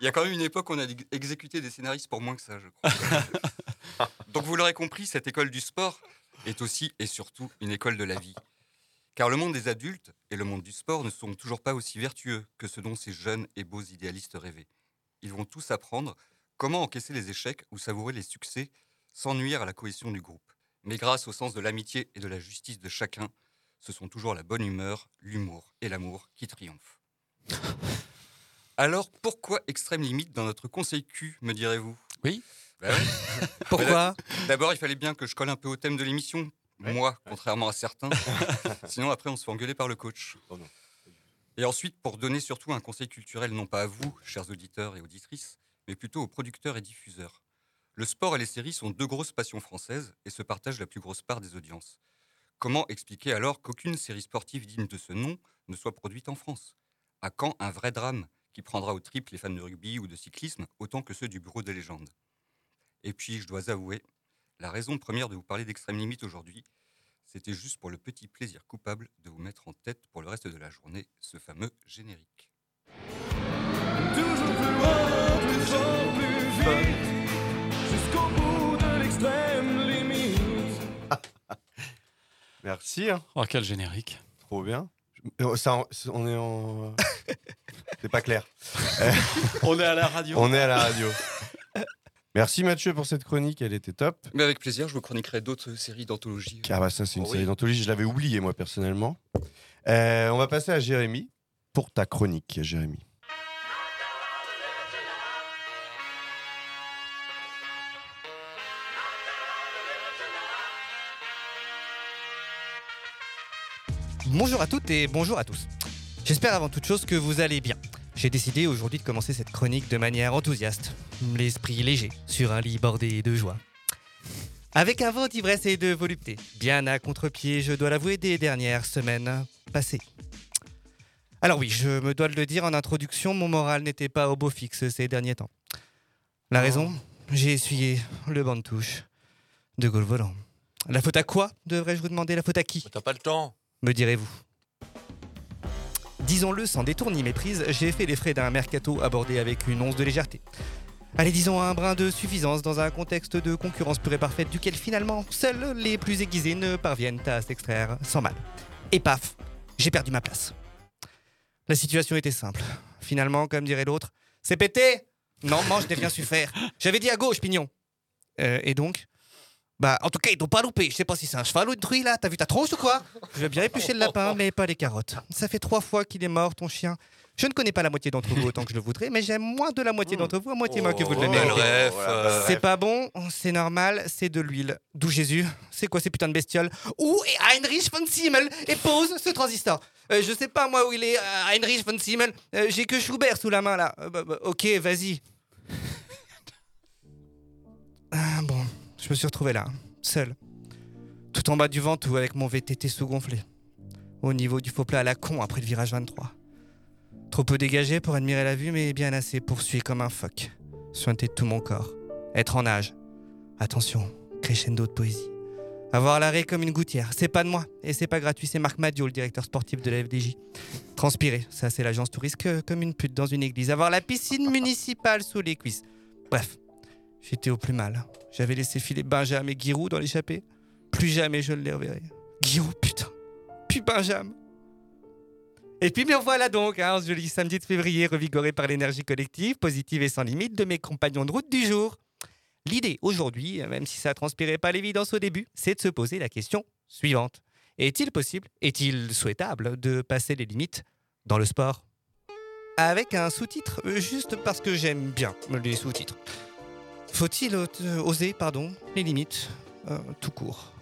Il y a quand même une époque où on a ex- exécuté des scénaristes pour moins que ça, je crois. Donc vous l'aurez compris, cette école du sport est aussi et surtout une école de la vie. Car le monde des adultes et le monde du sport ne sont toujours pas aussi vertueux que ce dont ces jeunes et beaux idéalistes rêvaient. Ils vont tous apprendre comment encaisser les échecs ou savourer les succès sans nuire à la cohésion du groupe. Mais grâce au sens de l'amitié et de la justice de chacun, ce sont toujours la bonne humeur, l'humour et l'amour qui triomphent. Alors pourquoi extrême limite dans notre conseil Q, me direz-vous? Oui. Pourquoi? D'abord, il fallait bien que je colle un peu au thème de l'émission. Moi, contrairement à certains. Sinon, après, on se fait engueuler par le coach. Et ensuite, pour donner surtout un conseil culturel, non pas à vous, chers auditeurs et auditrices, mais plutôt aux producteurs et diffuseurs. Le sport et les séries sont deux grosses passions françaises et se partagent la plus grosse part des audiences. Comment expliquer alors qu'aucune série sportive digne de ce nom ne soit produite en France? À quand un vrai drame qui prendra au triple les fans de rugby ou de cyclisme autant que ceux du bureau des légendes? Et puis, je dois avouer, la raison première de vous parler d'extrême limite aujourd'hui, c'était juste pour le petit plaisir coupable de vous mettre en tête pour le reste de la journée ce fameux générique. Toujours plus loin, plus fort, plus vite, jusqu'au bout de l'extrême limite. Merci. hein. Oh, quel générique. Trop bien. Euh, ça, on est en. C'est pas clair. Euh, On est à la radio. On est à la radio. Merci Mathieu pour cette chronique, elle était top. Mais avec plaisir, je vous chroniquerai d'autres séries d'anthologie. Ah bah ça c'est une Oh oui. série d'anthologie, je l'avais oublié moi personnellement. Euh, on va passer à Jérémy pour ta chronique, Jérémy. Bonjour à toutes et bonjour à tous. J'espère avant toute chose que vous allez bien. J'ai décidé aujourd'hui de commencer cette chronique de manière enthousiaste, l'esprit léger, sur un lit bordé de joie. Avec un vent d'ivresse et de volupté, bien à contre-pied, je dois l'avouer, des dernières semaines passées. Alors oui, je me dois de le dire en introduction, mon moral n'était pas au beau fixe ces derniers temps. La raison J'ai essuyé le banc de touche de Gaulle volant. La faute à quoi, devrais-je vous demander? La faute à qui? T'as pas le temps. Me direz-vous. Disons-le sans détour ni méprise, j'ai fait les frais d'un mercato abordé avec une once de légèreté. Allez, disons un brin de suffisance dans un contexte de concurrence pure et parfaite duquel finalement seuls les plus aiguisés ne parviennent à s'extraire sans mal. Et paf, j'ai perdu ma place. La situation était simple. Finalement, comme dirait l'autre, c'est pété Non, moi je n'ai rien su faire. J'avais dit à gauche, pignon. Euh, et donc bah, en tout cas, ils t'ont pas loupé. Je sais pas si c'est un cheval ou une truie là. T'as vu ta tronche ou quoi? Je veux bien éplucher le lapin, mais pas les carottes. Ça fait trois fois qu'il est mort, ton chien. Je ne connais pas la moitié d'entre vous autant que je le voudrais, mais j'aime moins de la moitié d'entre vous à moitié moins que vous de le méritez. C'est pas bon, c'est normal, c'est de l'huile. D'où Jésus C'est quoi ces putains de bestioles? Où est Heinrich von Simmel Et pose ce transistor. Euh, je sais pas moi où il est, euh, Heinrich von Simmel. Euh, J'ai que Schubert sous la main là. Bah, bah, ok, vas-y. Ah, bon, je me suis retrouvé là, seul. Tout en bas du ventoux avec mon VTT sous-gonflé. Au niveau du faux plat à la con après le virage 23. Trop peu dégagé pour admirer la vue, mais bien assez pour suer comme un phoque. Sointer tout mon corps. Être en nage. Attention, crescendo de poésie. Avoir l'arrêt comme une gouttière, c'est pas de moi. Et c'est pas gratuit, c'est Marc Madio, le directeur sportif de la FDJ. Transpirer, ça c'est l'agence touriste que- comme une pute dans une église. Avoir la piscine municipale sous les cuisses. Bref, j'étais au plus mal. J'avais laissé filer Benjamin et Giroud dans l'échappée. Plus jamais je ne les reverrai. Giroud, putain. Puis Benjamin. Et puis me voilà donc, hein, ce joli samedi de février, revigoré par l'énergie collective, positive et sans limite de mes compagnons de route du jour. L'idée aujourd'hui, même si ça transpirait pas l'évidence au début, c'est de se poser la question suivante. Est-il possible, est-il souhaitable de passer les limites dans le sport? Avec un sous-titre, juste parce que j'aime bien les sous-titres. Faut-il euh, oser, pardon, les limites, euh, tout court?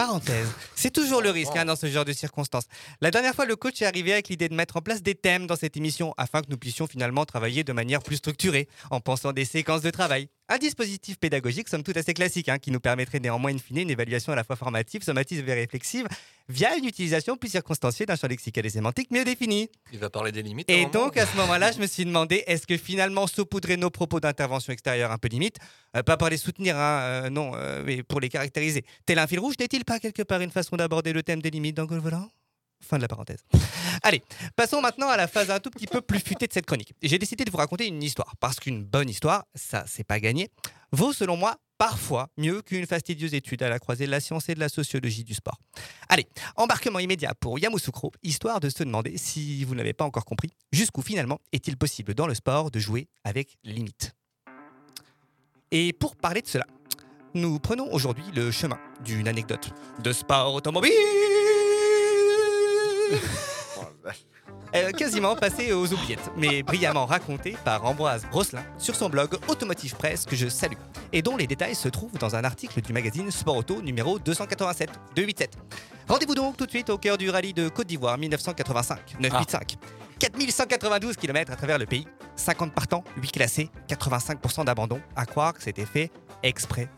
Parenthèse. C'est toujours le risque hein, dans ce genre de circonstances. La dernière fois, le coach est arrivé avec l'idée de mettre en place des thèmes dans cette émission afin que nous puissions finalement travailler de manière plus structurée, en pensant des séquences de travail. Un dispositif pédagogique, somme toute assez classique, hein, qui nous permettrait néanmoins, in fine, une évaluation à la fois formative, sommative et réflexive, via une utilisation plus circonstanciée d'un champ lexical et sémantique mieux défini. Il va parler des limites. Et donc, à ce moment-là, je me suis demandé, est-ce que finalement saupoudrer nos propos d'intervention extérieure un peu limite, euh, pas pour les soutenir, hein, euh, non, euh, mais pour les caractériser, tel un fil rouge, n'est-il pas quelque part une façon d'aborder le thème des limites dans Volant? Fin de la parenthèse. Allez, passons maintenant à la phase un tout petit peu plus futée de cette chronique. J'ai décidé de vous raconter une histoire, parce qu'une bonne histoire, ça c'est pas gagné, vaut selon moi parfois mieux qu'une fastidieuse étude à la croisée de la science et de la sociologie du sport. Allez, embarquement immédiat pour Yamoussoukro, histoire de se demander, si vous ne l'avez pas encore compris, jusqu'où finalement est-il possible dans le sport de jouer avec les limites. Et pour parler de cela, nous prenons aujourd'hui le chemin d'une anecdote de sport automobile Quasiment passé aux oubliettes, mais brillamment raconté par Ambroise Brosselin sur son blog Automotive Press que je salue, et dont les détails se trouvent dans un article du magazine Sport Auto numéro 287, 287. Rendez-vous donc tout de suite au cœur du rallye de Côte d'Ivoire 1985, 985. 4192 km à travers le pays, 50 partants, 8 classés, 85% d'abandon, à croire que c'était fait exprès.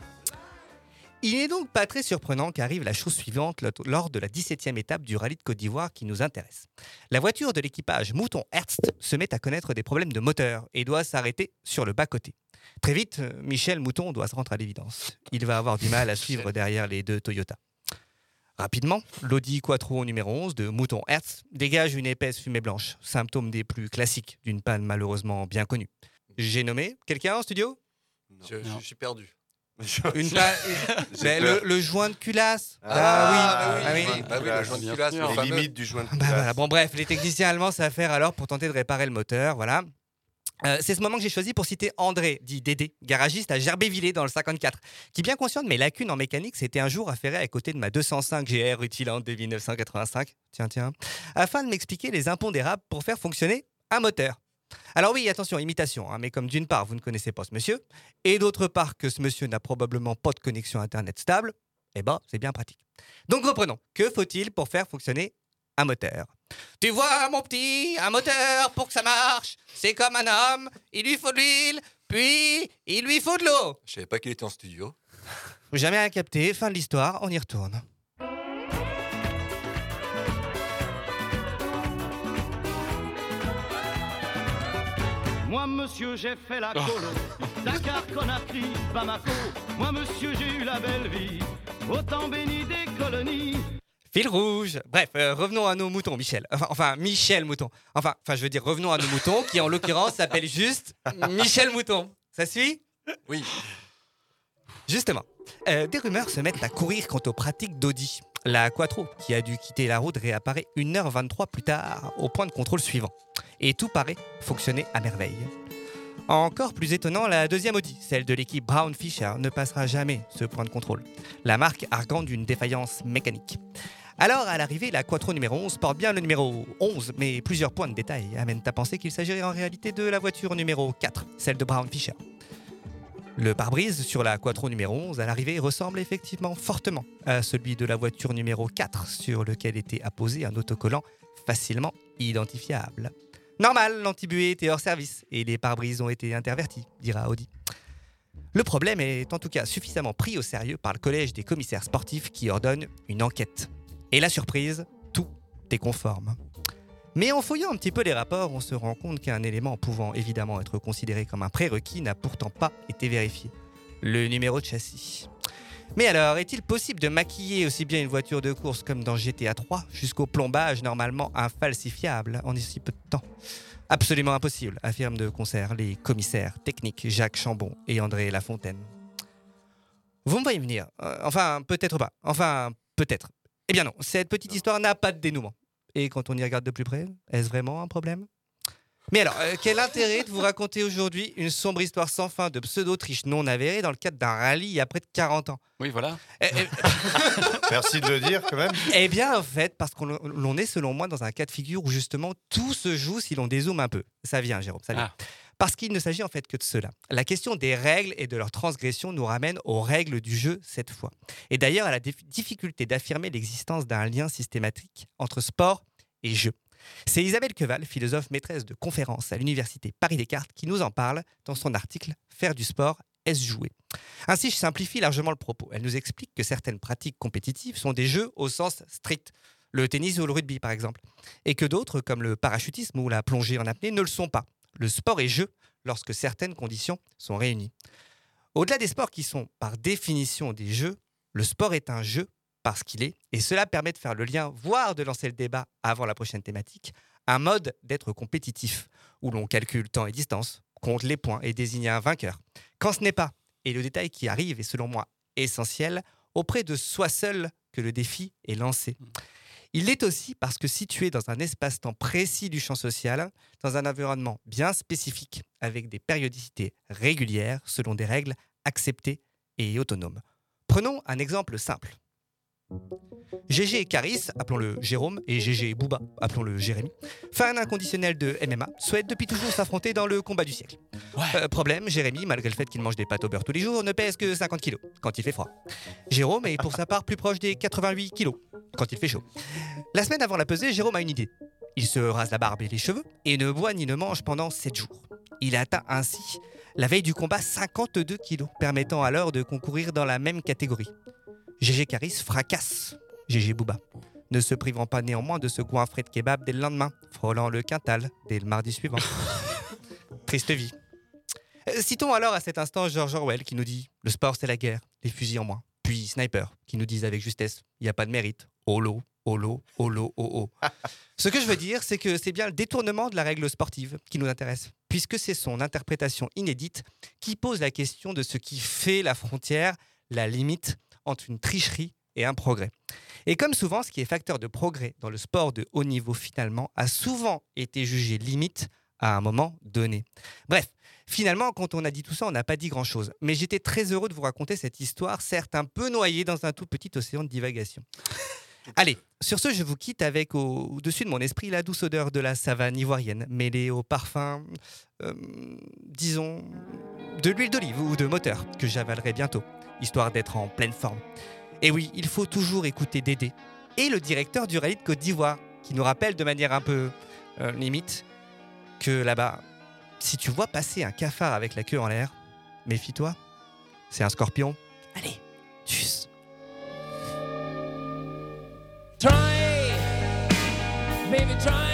Il n'est donc pas très surprenant qu'arrive la chose suivante lo- lors de la 17e étape du rallye de Côte d'Ivoire qui nous intéresse. La voiture de l'équipage Mouton Hertz se met à connaître des problèmes de moteur et doit s'arrêter sur le bas-côté. Très vite, euh, Michel Mouton doit se rendre à l'évidence. Il va avoir du mal à suivre derrière les deux Toyota. Rapidement, l'Audi Quattro numéro 11 de Mouton Hertz dégage une épaisse fumée blanche, symptôme des plus classiques d'une panne malheureusement bien connue. J'ai nommé quelqu'un en studio? Je suis perdu. Une pa- Mais le, le joint de culasse. Ah, oui. bah oui, bah oui, le joint de culasse, Les fameux. limites du joint de Bah voilà. Bon bref, les techniciens allemands savent faire alors pour tenter de réparer le moteur. Voilà. Euh, c'est ce moment que j'ai choisi pour citer André, dit Dédé, garagiste à Gerbévillers dans le 54, qui, bien conscient de mes lacunes en mécanique, s'était un jour affairé à côté de ma 205 GR rutilante de 1985, tiens, tiens, afin de m'expliquer les impondérables pour faire fonctionner un moteur. Alors oui, attention, imitation, hein, mais comme d'une part, vous ne connaissez pas ce monsieur, et d'autre part que ce monsieur n'a probablement pas de connexion Internet stable, eh ben, c'est bien pratique. Donc reprenons. Que faut-il pour faire fonctionner un moteur? Tu vois, mon petit, un moteur, pour que ça marche, c'est comme un homme, il lui faut de l'huile, puis il lui faut de l'eau. Je savais pas qu'il était en studio. Jamais à capter, fin de l'histoire, on y retourne. Moi, monsieur, j'ai fait la colo. Dakar, Conakry, Bamako. Moi, monsieur, j'ai eu la belle vie. Autant béni des colonies. Fil rouge. Bref, euh, revenons à nos moutons, Michel. Enfin, enfin, Michel Mouton. Enfin, enfin, je veux dire, revenons à nos moutons, qui en l'occurrence s'appelle juste Michel Mouton. Ça suit? Oui. Justement, euh, des rumeurs se mettent à courir quant aux pratiques d'Audi. La Quattro, qui a dû quitter la route, réapparaît 1h23 plus tard au point de contrôle suivant. Et tout paraît fonctionner à merveille. Encore plus étonnant, la deuxième Audi, celle de l'équipe Brown Fisher, ne passera jamais ce point de contrôle. La marque arguant d'une défaillance mécanique. Alors, à l'arrivée, la Quattro numéro 11 porte bien le numéro 11, mais plusieurs points de détail amènent à penser qu'il s'agirait en réalité de la voiture numéro 4, celle de Brown Fisher. Le pare-brise sur la Quattro numéro 11 à l'arrivée ressemble effectivement fortement à celui de la voiture numéro 4 sur lequel était apposé un autocollant facilement identifiable. Normal, l'antibuée était hors service et les pare-brises ont été intervertis, dira Audi. Le problème est en tout cas suffisamment pris au sérieux par le collège des commissaires sportifs qui ordonne une enquête. Et la surprise, tout est conforme. Mais en fouillant un petit peu les rapports, on se rend compte qu'un élément pouvant évidemment être considéré comme un prérequis n'a pourtant pas été vérifié. Le numéro de châssis. Mais alors, est-il possible de maquiller aussi bien une voiture de course comme dans GTA 3 jusqu'au plombage normalement infalsifiable en si peu de temps? Absolument impossible, affirment de concert les commissaires techniques Jacques Chambon et André Lafontaine. Vous me voyez venir Euh, Enfin, peut-être pas. Enfin, peut-être. Eh bien non, cette petite histoire n'a pas de dénouement. Et quand on y regarde de plus près, est-ce vraiment un problème? Mais alors, euh, quel intérêt de vous raconter aujourd'hui une sombre histoire sans fin de pseudo-triche non avérée dans le cadre d'un rallye il y a près de 40 ans? Oui, voilà. Eh, eh, Merci de le dire quand même. Eh bien, en fait, parce qu'on l'on est, selon moi, dans un cas de figure où justement tout se joue si l'on dézoome un peu. Ça vient, Jérôme, ça vient. Parce qu'il ne s'agit en fait que de cela. La question des règles et de leur transgression nous ramène aux règles du jeu cette fois. Et d'ailleurs à la dif- difficulté d'affirmer l'existence d'un lien systématique entre sport et jeu. C'est Isabelle Queval, philosophe maîtresse de conférences à l'université Paris-Descartes, qui nous en parle dans son article Faire du sport, est-ce jouer? Ainsi, je simplifie largement le propos. Elle nous explique que certaines pratiques compétitives sont des jeux au sens strict, le tennis ou le rugby par exemple, et que d'autres, comme le parachutisme ou la plongée en apnée, ne le sont pas. Le sport est jeu lorsque certaines conditions sont réunies. Au-delà des sports qui sont par définition des jeux, le sport est un jeu parce qu'il est, et cela permet de faire le lien, voire de lancer le débat avant la prochaine thématique, un mode d'être compétitif, où l'on calcule temps et distance, compte les points et désigne un vainqueur. Quand ce n'est pas, et le détail qui arrive est selon moi essentiel, auprès de soi seul que le défi est lancé. Il l'est aussi parce que situé dans un espace-temps précis du champ social, dans un environnement bien spécifique, avec des périodicités régulières, selon des règles acceptées et autonomes. Prenons un exemple simple. GG et Caris, appelons-le Jérôme, et GG et Booba, appelons-le Jérémy, fan inconditionnel de MMA, souhaitent depuis toujours s'affronter dans le combat du siècle. Euh, problème, Jérémy, malgré le fait qu'il mange des pâtes au beurre tous les jours, ne pèse que 50 kilos quand il fait froid. Jérôme est pour sa part plus proche des 88 kilos quand il fait chaud. La semaine avant la pesée, Jérôme a une idée. Il se rase la barbe et les cheveux et ne boit ni ne mange pendant 7 jours. Il atteint ainsi, la veille du combat, 52 kilos, permettant alors de concourir dans la même catégorie. GG Caris fracasse GG Booba, ne se privant pas néanmoins de ce goinfré de kebab dès le lendemain, frôlant le quintal dès le mardi suivant. Triste vie. Euh, Citons alors à cet instant George Orwell qui nous dit Le sport c'est la guerre, les fusils en moins. Puis Sniper qui nous disent avec justesse Il n'y a pas de mérite. Holo, holo, holo, oh oh. Ce que je veux dire, c'est que c'est bien le détournement de la règle sportive qui nous intéresse, puisque c'est son interprétation inédite qui pose la question de ce qui fait la frontière, la limite entre une tricherie et un progrès. Et comme souvent, ce qui est facteur de progrès dans le sport de haut niveau finalement a souvent été jugé limite à un moment donné. Bref, finalement, quand on a dit tout ça, on n'a pas dit grand-chose. Mais j'étais très heureux de vous raconter cette histoire, certes un peu noyée dans un tout petit océan de divagation. Allez, sur ce, je vous quitte avec au- au-dessus de mon esprit la douce odeur de la savane ivoirienne, mêlée au parfum, euh, disons, de l'huile d'olive ou de moteur, que j'avalerai bientôt, histoire d'être en pleine forme. Et oui, il faut toujours écouter Dédé et le directeur du rallye de Côte d'Ivoire, qui nous rappelle de manière un peu euh, limite que là-bas, si tu vois passer un cafard avec la queue en l'air, méfie-toi, c'est un scorpion. Allez, tchuss Try, baby, try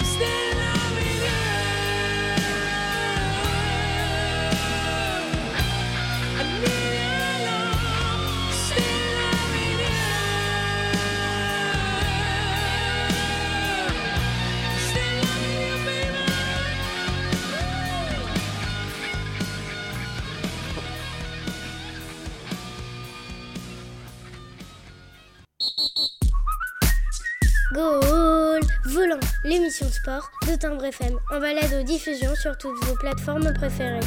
I'm sport de Timbre FM, en balade aux diffusions sur toutes vos plateformes préférées.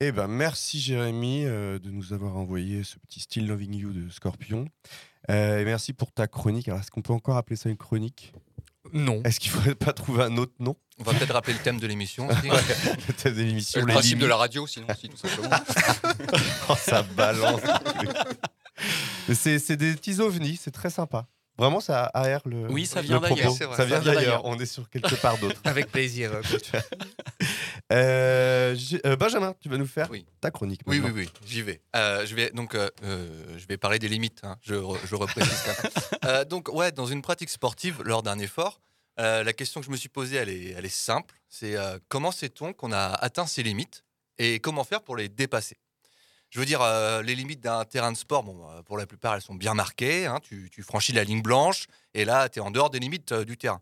Eh ben, merci Jérémy euh, de nous avoir envoyé ce petit Still Loving You de Scorpion. Euh, et merci pour ta chronique. Alors, est-ce qu'on peut encore appeler ça une chronique? Non. Est-ce qu'il faudrait pas trouver un autre nom? On va peut-être rappeler le thème de l'émission. Ouais, le thème de l'émission. Le principe de la radio, sinon, aussi, tout simplement. oh, ça balance. C'est des petits ovnis, c'est très sympa. Vraiment, ça aère le. Oui, ça le vient d'ailleurs, propos. c'est vrai. Ça vient Ça vient d'ailleurs. On est sur quelque part d'autre. Avec plaisir. euh, coach. Euh, euh, Benjamin, tu vas nous faire ta chronique. Oui, oui, maintenant. oui, j'y vais. Euh, je vais donc, euh, euh, je vais parler des limites. hein. Je, re- je reprécise quand. Euh, donc, ouais, dans une pratique sportive, lors d'un effort, euh, la question que je me suis posée, elle est, elle est simple. C'est euh, comment sait-on qu'on a atteint ses limites et comment faire pour les dépasser? Je veux dire, euh, les limites d'un terrain de sport, bon, euh, pour la plupart, elles sont bien marquées. hein. tu, tu franchis la ligne blanche et là, tu es en dehors des limites euh, du terrain.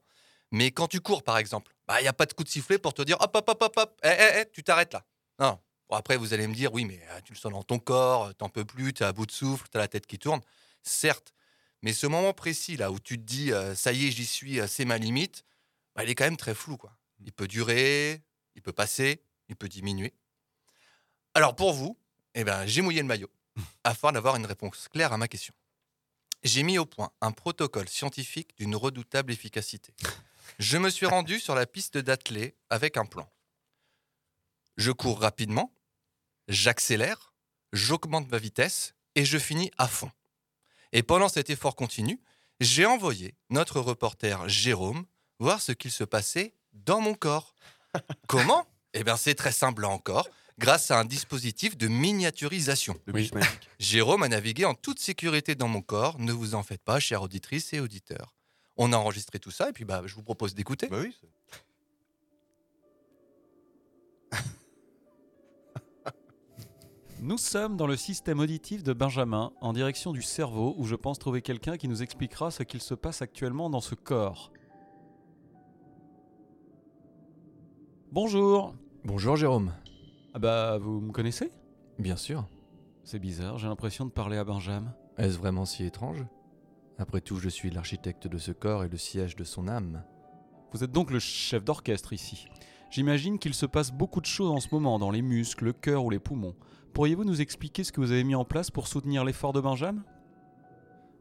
Mais quand tu cours, par exemple, il n'y a pas de coup de sifflet pour te dire hop, hop, hop, hop, hop, eh, eh, eh, tu t'arrêtes là. Non. Bon, après, vous allez me dire, oui, mais euh, tu le sens dans ton corps, t'en peux plus, t'es à bout de souffle, t'as la tête qui tourne. Certes, mais ce moment précis là où tu te dis, ça y est, j'y suis, c'est ma limite, bah, il est quand même très flou. Quoi. Il peut durer, il peut passer, il peut diminuer. Alors pour vous, eh ben, j'ai mouillé le maillot afin d'avoir une réponse claire à ma question. J'ai mis au point un protocole scientifique d'une redoutable efficacité. Je me suis rendu sur la piste d'athlée avec un plan. Je cours rapidement, j'accélère, j'augmente ma vitesse et je finis à fond. Et pendant cet effort continu, j'ai envoyé notre reporter Jérôme voir ce qu'il se passait dans mon corps. Comment? Eh bien, c'est très simple là encore, grâce à un dispositif de miniaturisation. Jérôme a navigué en toute sécurité dans mon corps. Ne vous en faites pas, chères auditrices et auditeurs. On a enregistré tout ça et puis bah, je vous propose d'écouter. Nous sommes dans le système auditif de Benjamin, en direction du cerveau, où je pense trouver quelqu'un qui nous expliquera ce qu'il se passe actuellement dans ce corps. Bonjour. Bonjour Jérôme. Ah bah, vous me connaissez? Bien sûr. C'est bizarre, j'ai l'impression de parler à Benjamin. Est-ce vraiment si étrange? Après tout, je suis l'architecte de ce corps et le siège de son âme. Vous êtes donc le chef d'orchestre ici. J'imagine qu'il se passe beaucoup de choses en ce moment dans les muscles, le cœur ou les poumons. Pourriez-vous nous expliquer ce que vous avez mis en place pour soutenir l'effort de Benjamin?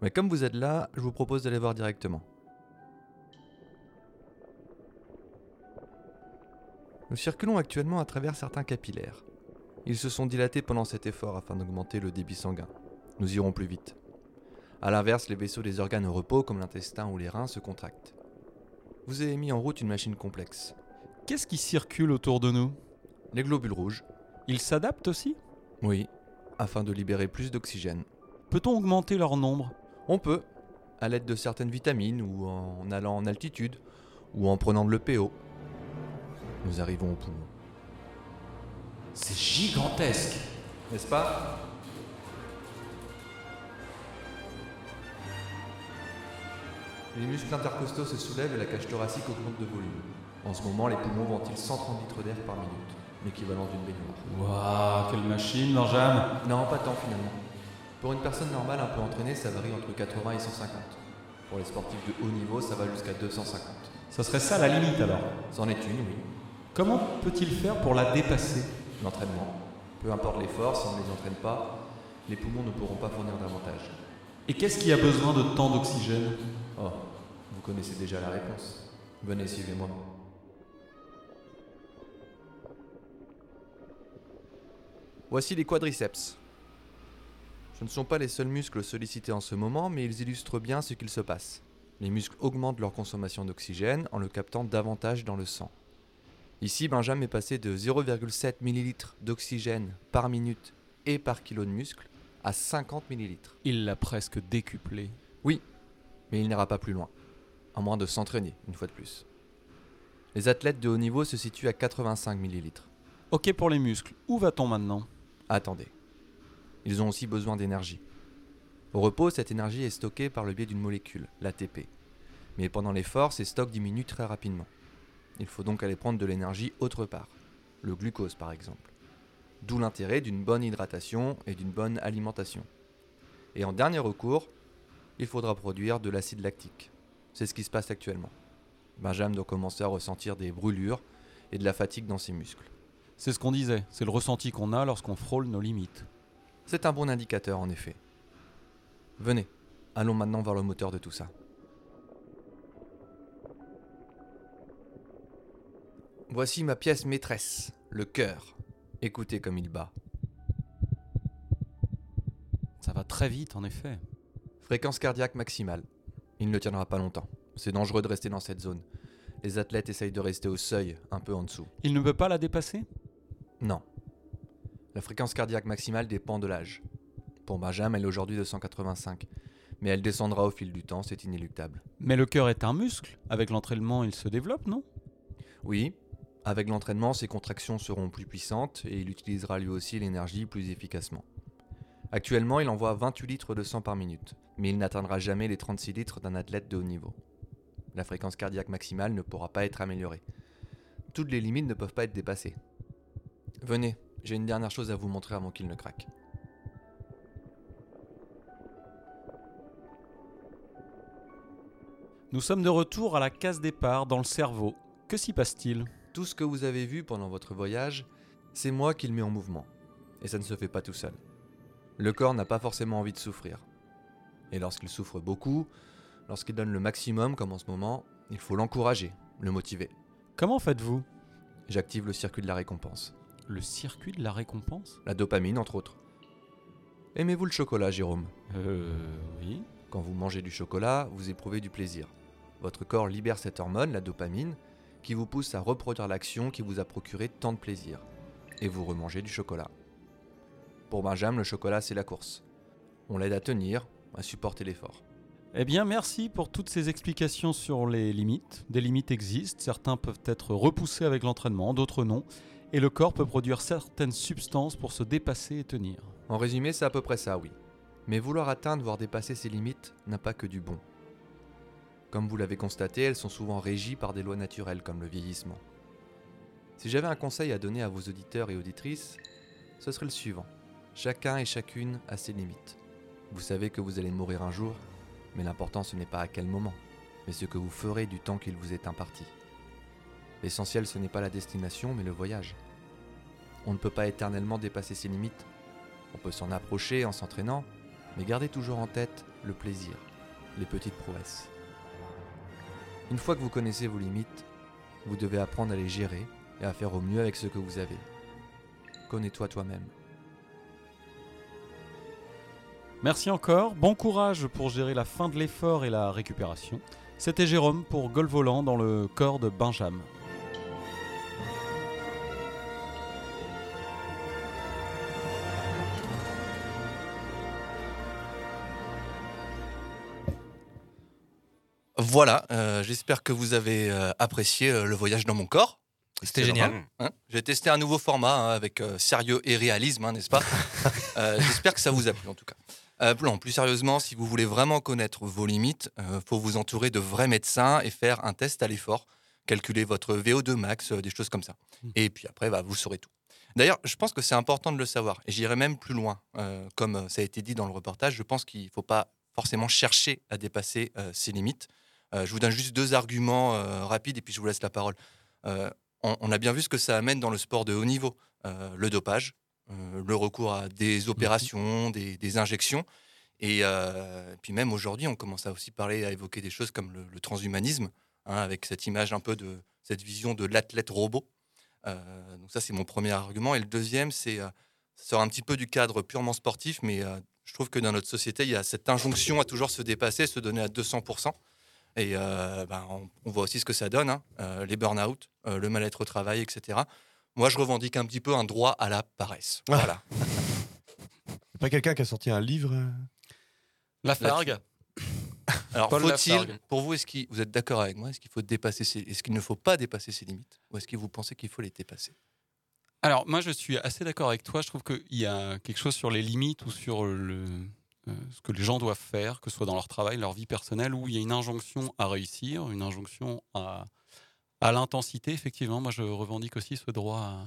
Mais comme vous êtes là, je vous propose d'aller voir directement. Nous circulons actuellement à travers certains capillaires. Ils se sont dilatés pendant cet effort afin d'augmenter le débit sanguin. Nous irons plus vite. A l'inverse, les vaisseaux des organes au repos, comme l'intestin ou les reins, se contractent. Vous avez mis en route une machine complexe. Qu'est-ce qui circule autour de nous? Les globules rouges. Ils s'adaptent aussi? Oui, afin de libérer plus d'oxygène. Peut-on augmenter leur nombre? On peut, à l'aide de certaines vitamines ou en allant en altitude ou en prenant de l'EPO. Nous arrivons au poumon. C'est gigantesque N'est-ce pas? Les muscles intercostaux se soulèvent et la cage thoracique augmente de volume. En ce moment, les poumons ventilent 130 litres d'air par minute, l'équivalent d'une baignoire. Waouh, quelle machine, Benjamin Non, pas tant finalement. Pour une personne normale un peu entraînée, ça varie entre 80 et 150. Pour les sportifs de haut niveau, ça va jusqu'à 250. Ça serait ça la limite alors? C'en est une, oui. Comment peut-il faire pour la dépasser L'entraînement? Peu importe l'effort, si on ne les entraîne pas, les poumons ne pourront pas fournir davantage. Et qu'est-ce qui a besoin de tant d'oxygène? Oh, vous connaissez déjà la réponse. Venez, suivez-moi. Voici les quadriceps. Ce ne sont pas les seuls muscles sollicités en ce moment, mais ils illustrent bien ce qu'il se passe. Les muscles augmentent leur consommation d'oxygène en le captant davantage dans le sang. Ici, Benjamin est passé de 0,7 ml d'oxygène par minute et par kilo de muscle à 50 ml. Il l'a presque décuplé. Oui, mais il n'ira pas plus loin, à moins de s'entraîner une fois de plus. Les athlètes de haut niveau se situent à 85 ml. Ok pour les muscles, où va-t-on maintenant? Attendez. Ils ont aussi besoin d'énergie. Au repos, cette énergie est stockée par le biais d'une molécule, l'ATP. Mais pendant l'effort, ces stocks diminuent très rapidement. Il faut donc aller prendre de l'énergie autre part, le glucose par exemple. D'où l'intérêt d'une bonne hydratation et d'une bonne alimentation. Et en dernier recours, il faudra produire de l'acide lactique. C'est ce qui se passe actuellement. Benjamin doit commencer à ressentir des brûlures et de la fatigue dans ses muscles. C'est ce qu'on disait, c'est le ressenti qu'on a lorsqu'on frôle nos limites. C'est un bon indicateur en effet. Venez, allons maintenant vers le moteur de tout ça. Voici ma pièce maîtresse, le cœur. Écoutez comme il bat. Ça va très vite en effet. Fréquence cardiaque maximale. Il ne tiendra pas longtemps. C'est dangereux de rester dans cette zone. Les athlètes essayent de rester au seuil, un peu en dessous. Il ne peut pas la dépasser? Non. La fréquence cardiaque maximale dépend de l'âge. Pour Benjamin, elle est aujourd'hui de 185. Mais elle descendra au fil du temps, c'est inéluctable. Mais le cœur est un muscle. Avec l'entraînement, il se développe, non? Oui. Avec l'entraînement, ses contractions seront plus puissantes et il utilisera lui aussi l'énergie plus efficacement. Actuellement, il envoie 28 litres de sang par minute, mais il n'atteindra jamais les 36 litres d'un athlète de haut niveau. La fréquence cardiaque maximale ne pourra pas être améliorée. Toutes les limites ne peuvent pas être dépassées. Venez, j'ai une dernière chose à vous montrer avant qu'il ne craque. Nous sommes de retour à la case départ dans le cerveau. Que s'y passe-t-il? Tout ce que vous avez vu pendant votre voyage, c'est moi qui le mets en mouvement. Et ça ne se fait pas tout seul. Le corps n'a pas forcément envie de souffrir. Et lorsqu'il souffre beaucoup, lorsqu'il donne le maximum comme en ce moment, il faut l'encourager, le motiver. Comment faites-vous? J'active le circuit de la récompense. Le circuit de la récompense? La dopamine, entre autres. Aimez-vous le chocolat, Jérôme? Euh. Oui. Quand vous mangez du chocolat, vous éprouvez du plaisir. Votre corps libère cette hormone, la dopamine, qui vous pousse à reproduire l'action qui vous a procuré tant de plaisir. Et vous remangez du chocolat. Pour Benjamin, le chocolat, c'est la course. On l'aide à tenir, à supporter l'effort. Eh bien, merci pour toutes ces explications sur les limites. Des limites existent, certains peuvent être repoussés avec l'entraînement, d'autres non, et le corps peut produire certaines substances pour se dépasser et tenir. En résumé, c'est à peu près ça, oui. Mais vouloir atteindre, voire dépasser ces limites, n'a pas que du bon. Comme vous l'avez constaté, elles sont souvent régies par des lois naturelles comme le vieillissement. Si j'avais un conseil à donner à vos auditeurs et auditrices, ce serait le suivant. Chacun et chacune a ses limites. Vous savez que vous allez mourir un jour, mais l'important ce n'est pas à quel moment, mais ce que vous ferez du temps qu'il vous est imparti. L'essentiel ce n'est pas la destination, mais le voyage. On ne peut pas éternellement dépasser ses limites. On peut s'en approcher en s'entraînant, mais gardez toujours en tête le plaisir, les petites prouesses. Une fois que vous connaissez vos limites, vous devez apprendre à les gérer et à faire au mieux avec ce que vous avez. Connais-toi toi-même. Merci encore, bon courage pour gérer la fin de l'effort et la récupération. C'était Jérôme pour Gol Volant dans le corps de Benjamin. Voilà, euh, j'espère que vous avez euh, apprécié euh, le voyage dans mon corps. C'était génial. Hein J'ai testé un nouveau format hein, avec sérieux et réalisme, hein, n'est-ce pas J'espère que ça vous a plu en tout cas. Non, plus sérieusement, si vous voulez vraiment connaître vos limites, il faut vous entourer de vrais médecins et faire un test à l'effort, calculer votre VO2 max, des choses comme ça. Et puis après, bah, vous saurez tout. D'ailleurs, je pense que c'est important de le savoir. Et j'irai même plus loin. Comme ça a été dit dans le reportage, je pense qu'il ne faut pas forcément chercher à dépasser euh, ses limites. Euh, je vous donne juste deux arguments euh, rapides et puis je vous laisse la parole. Euh, on, on a bien vu ce que ça amène dans le sport de haut niveau. Le dopage, le recours à des opérations, des, des injections. Et euh, puis même aujourd'hui, on commence à aussi parler, à évoquer des choses comme le, le transhumanisme, hein, avec cette image un peu de cette vision de l'athlète robot. Euh, donc ça, c'est mon premier argument. Et le deuxième, c'est euh, ça sort un petit peu du cadre purement sportif, mais je trouve que dans notre société, il y a cette injonction à toujours se dépasser, se donner à 200%. Et euh, ben, on, on voit aussi ce que ça donne, hein, euh, les burn-out, euh, le mal-être au travail, etc. Moi, je revendique un petit peu un droit à la paresse. Voilà. C'est pas quelqu'un qui a sorti un livre La Fargue. Alors, faut-il, pour vous, est-ce qu'il, vous êtes d'accord avec moi Est-ce qu'il faut dépasser ces- est-ce qu'il ne faut pas dépasser ses limites Ou est-ce que vous pensez qu'il faut les dépasser? Alors, moi, je suis assez d'accord avec toi. Je trouve qu'il y a quelque chose sur les limites ou sur le, ce que les gens doivent faire, que ce soit dans leur travail, leur vie personnelle, où il y a une injonction à réussir, une injonction à, à l'intensité. Effectivement, moi, je revendique aussi ce droit à.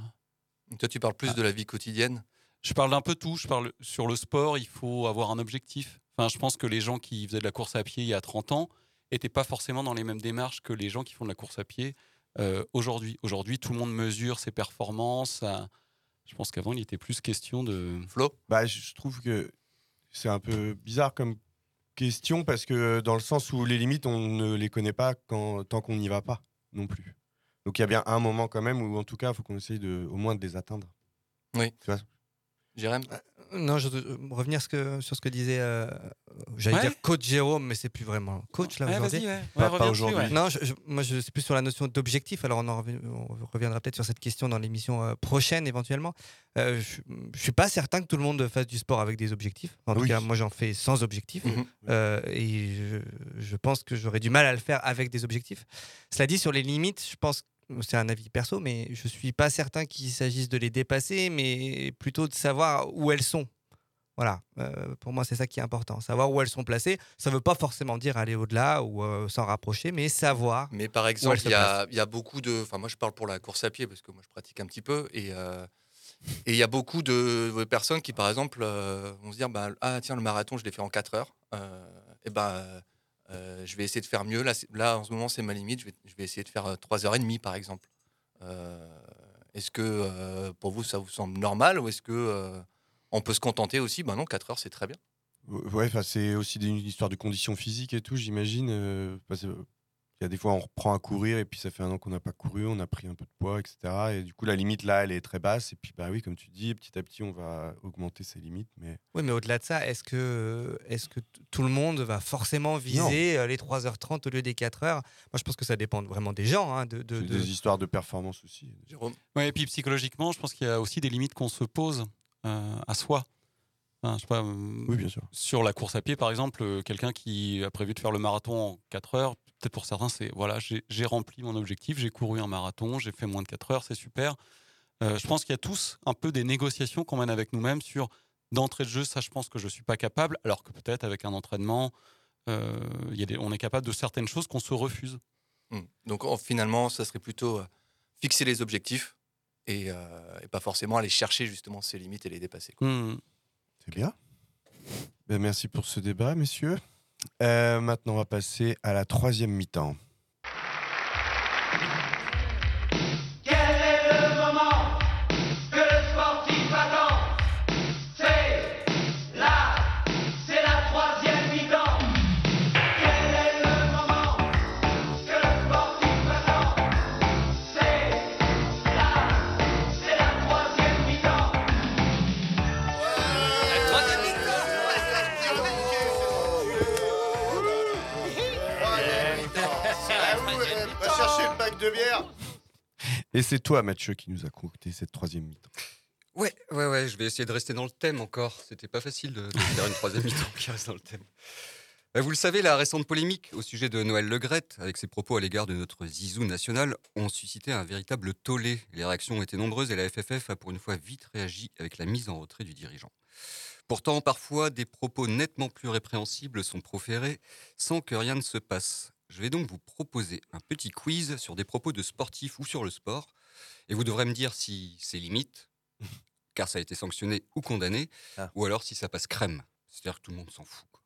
Toi, tu parles plus de la vie quotidienne? Je parle d'un peu tout. Je parle sur le sport, il faut avoir un objectif. Enfin, je pense que les gens qui faisaient de la course à pied il y a 30 ans n'étaient pas forcément dans les mêmes démarches que les gens qui font de la course à pied euh, aujourd'hui. Aujourd'hui, tout le monde mesure ses performances. à- Je pense qu'avant, il était plus question de. Flo? Bah, je trouve que c'est un peu bizarre comme question parce que dans le sens où les limites, on ne les connaît pas quand, tant qu'on n'y va pas non plus. Donc il y a bien un moment quand même où en tout cas, il faut qu'on essaye de, au moins de les atteindre. Oui. Tu vois? Jérém Non, je veux revenir ce que- sur ce que disait, euh, j'allais Ouais. dire coach Jérôme, mais c'est plus vraiment coach là Ouais, aujourd'hui. vas-y, ouais. Pas- pas aujourd'hui. Non, je- je- moi je suis plus sur la notion d'objectif. Alors on, en revi- on reviendra peut-être sur cette question dans l'émission euh, prochaine éventuellement. Euh, je, je suis pas certain que tout le monde fasse du sport avec des objectifs. En tout cas, moi j'en fais sans objectif. Mhm. Euh, et je, je pense que j'aurais du mal à le faire avec des objectifs. Cela dit, sur les limites, je pense c'est un avis perso, mais je suis pas certain qu'il s'agisse de les dépasser, mais plutôt de savoir où elles sont. Voilà, Euh, pour moi c'est ça qui est important, savoir où elles sont placées. Ça ne veut pas forcément dire aller au-delà ou euh, s'en rapprocher, mais savoir. Mais par exemple, il y, a, y beaucoup de. Enfin, moi, je parle pour la course à pied parce que moi, je pratique un petit peu. Et euh, et il y a beaucoup de personnes qui, par exemple, vont se dire bah, Ah, tiens, le marathon, je l'ai fait en 4 heures. et ben, euh, euh, je vais essayer de faire mieux. Là, là en ce moment, c'est ma limite. Je vais, essayer de faire 3h30, par exemple. Euh, est-ce que euh, pour vous, ça vous semble normal ou est-ce que euh, on peut se contenter aussi? Ben non, 4 heures, c'est très bien. Ouais, c'est aussi une histoire de conditions physiques et tout, j'imagine. Il y a des fois, on reprend à courir et puis ça fait un an qu'on n'a pas couru, on a pris un peu de poids, etc. Et du coup, la limite là, elle est très basse. Et puis, bah oui, comme tu dis, petit à petit, on va augmenter ses limites. Mais Oui, mais au-delà de ça, est-ce que, est que tout le monde va forcément viser euh, les 3h30 au lieu des 4h Moi, je pense que ça dépend vraiment des gens. hein, de, de- des histoires de performance aussi. Ouais, et puis psychologiquement, je pense qu'il y a aussi des limites qu'on se pose euh, à soi. Enfin, je sais pas, euh, Oui, bien sûr. Sur la course à pied, par exemple, euh, quelqu'un qui a prévu de faire le marathon en 4 heures, peut-être pour certains, c'est voilà, j'ai rempli mon objectif, j'ai couru un marathon, j'ai fait moins de 4 heures, c'est super. Euh, je pense qu'il y a tous un peu des négociations qu'on mène avec nous-mêmes sur d'entrée de jeu, ça je pense que je suis pas capable, alors que peut-être avec un entraînement, euh, il y a des- on est capable de certaines choses qu'on se refuse. Mm. Donc en- finalement, ça serait plutôt euh, fixer les objectifs et, euh, et pas forcément aller chercher justement ses limites et les dépasser. quoi. Hmm. C'est bien. Ben, merci pour ce débat, messieurs. Euh, maintenant, on va passer à la troisième mi-temps. Et c'est toi, Mathieu, qui nous a concocté cette troisième mi-temps. Ouais, ouais, ouais, je vais essayer de rester dans le thème encore. C'était pas facile de, faire une troisième mi-temps qui reste dans le thème. Bah, Vous le savez, la récente polémique au sujet de Noël Legrette, avec ses propos à l'égard de notre zizou national, ont suscité un véritable tollé. Les réactions ont été nombreuses et la FFF a pour une fois vite réagi avec la mise en retrait du dirigeant. Pourtant, parfois, des propos nettement plus répréhensibles sont proférés sans que rien ne se passe. Je vais donc vous proposer un petit quiz sur des propos de sportifs ou sur le sport, et vous devrez me dire si c'est limite, car ça a été sanctionné ou condamné, ou alors si ça passe crème. C'est-à-dire que tout le monde s'en fout. quoi.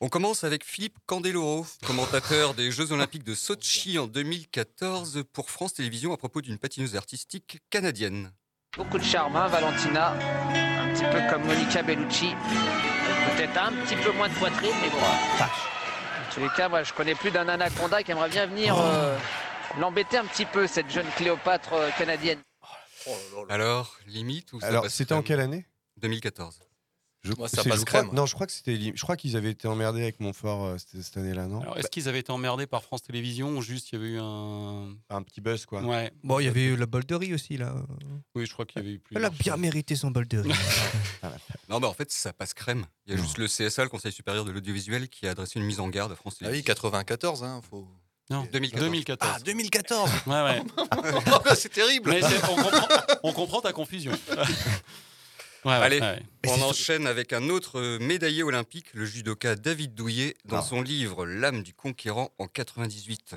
On commence avec Philippe Candeloro, commentateur des Jeux Olympiques de Sochi en 2014 pour France Télévisions à propos d'une patineuse artistique canadienne. Beaucoup de charme, hein, Valentina? Un petit peu comme Monica Bellucci. Peut-être un petit peu moins de poitrine, mais bon. En tous les cas, moi, je connais plus d'un anaconda qui aimerait bien venir euh, l'embêter un petit peu, cette jeune Cléopâtre euh, canadienne. Alors, limite ou ça Alors, passe c'était en crème quelle année? 2014. Je, Moi, ça c'est- passe je crois-. Non, je crois que c'était. Je crois qu'ils avaient été emmerdés avec Montfort euh, cette, cette année-là, non? Alors, est-ce qu'ils avaient été emmerdés par France Télévisions ou juste il y avait eu un. Un petit buzz, quoi. Ouais. Bon, il y avait eu la bol de riz aussi, là. Oui, je crois qu'il y avait eu plus. Elle a bien mérité son bol de riz. Non, mais en fait, ça passe crème. Il y a juste le CSA, le Conseil supérieur de l'audiovisuel, qui a adressé une mise en garde à France Ah oui, Télévisions. 94, hein, faut. Non, 2014. 2014. Ah, 2014 Ouais, ouais. C'est terrible Mais c'est- on, comprend, on comprend ta confusion. Ouais, Allez, ouais. on enchaîne avec un autre euh, médaillé olympique, le judoka David Douillet, dans Ah. son livre L'âme du conquérant en 98.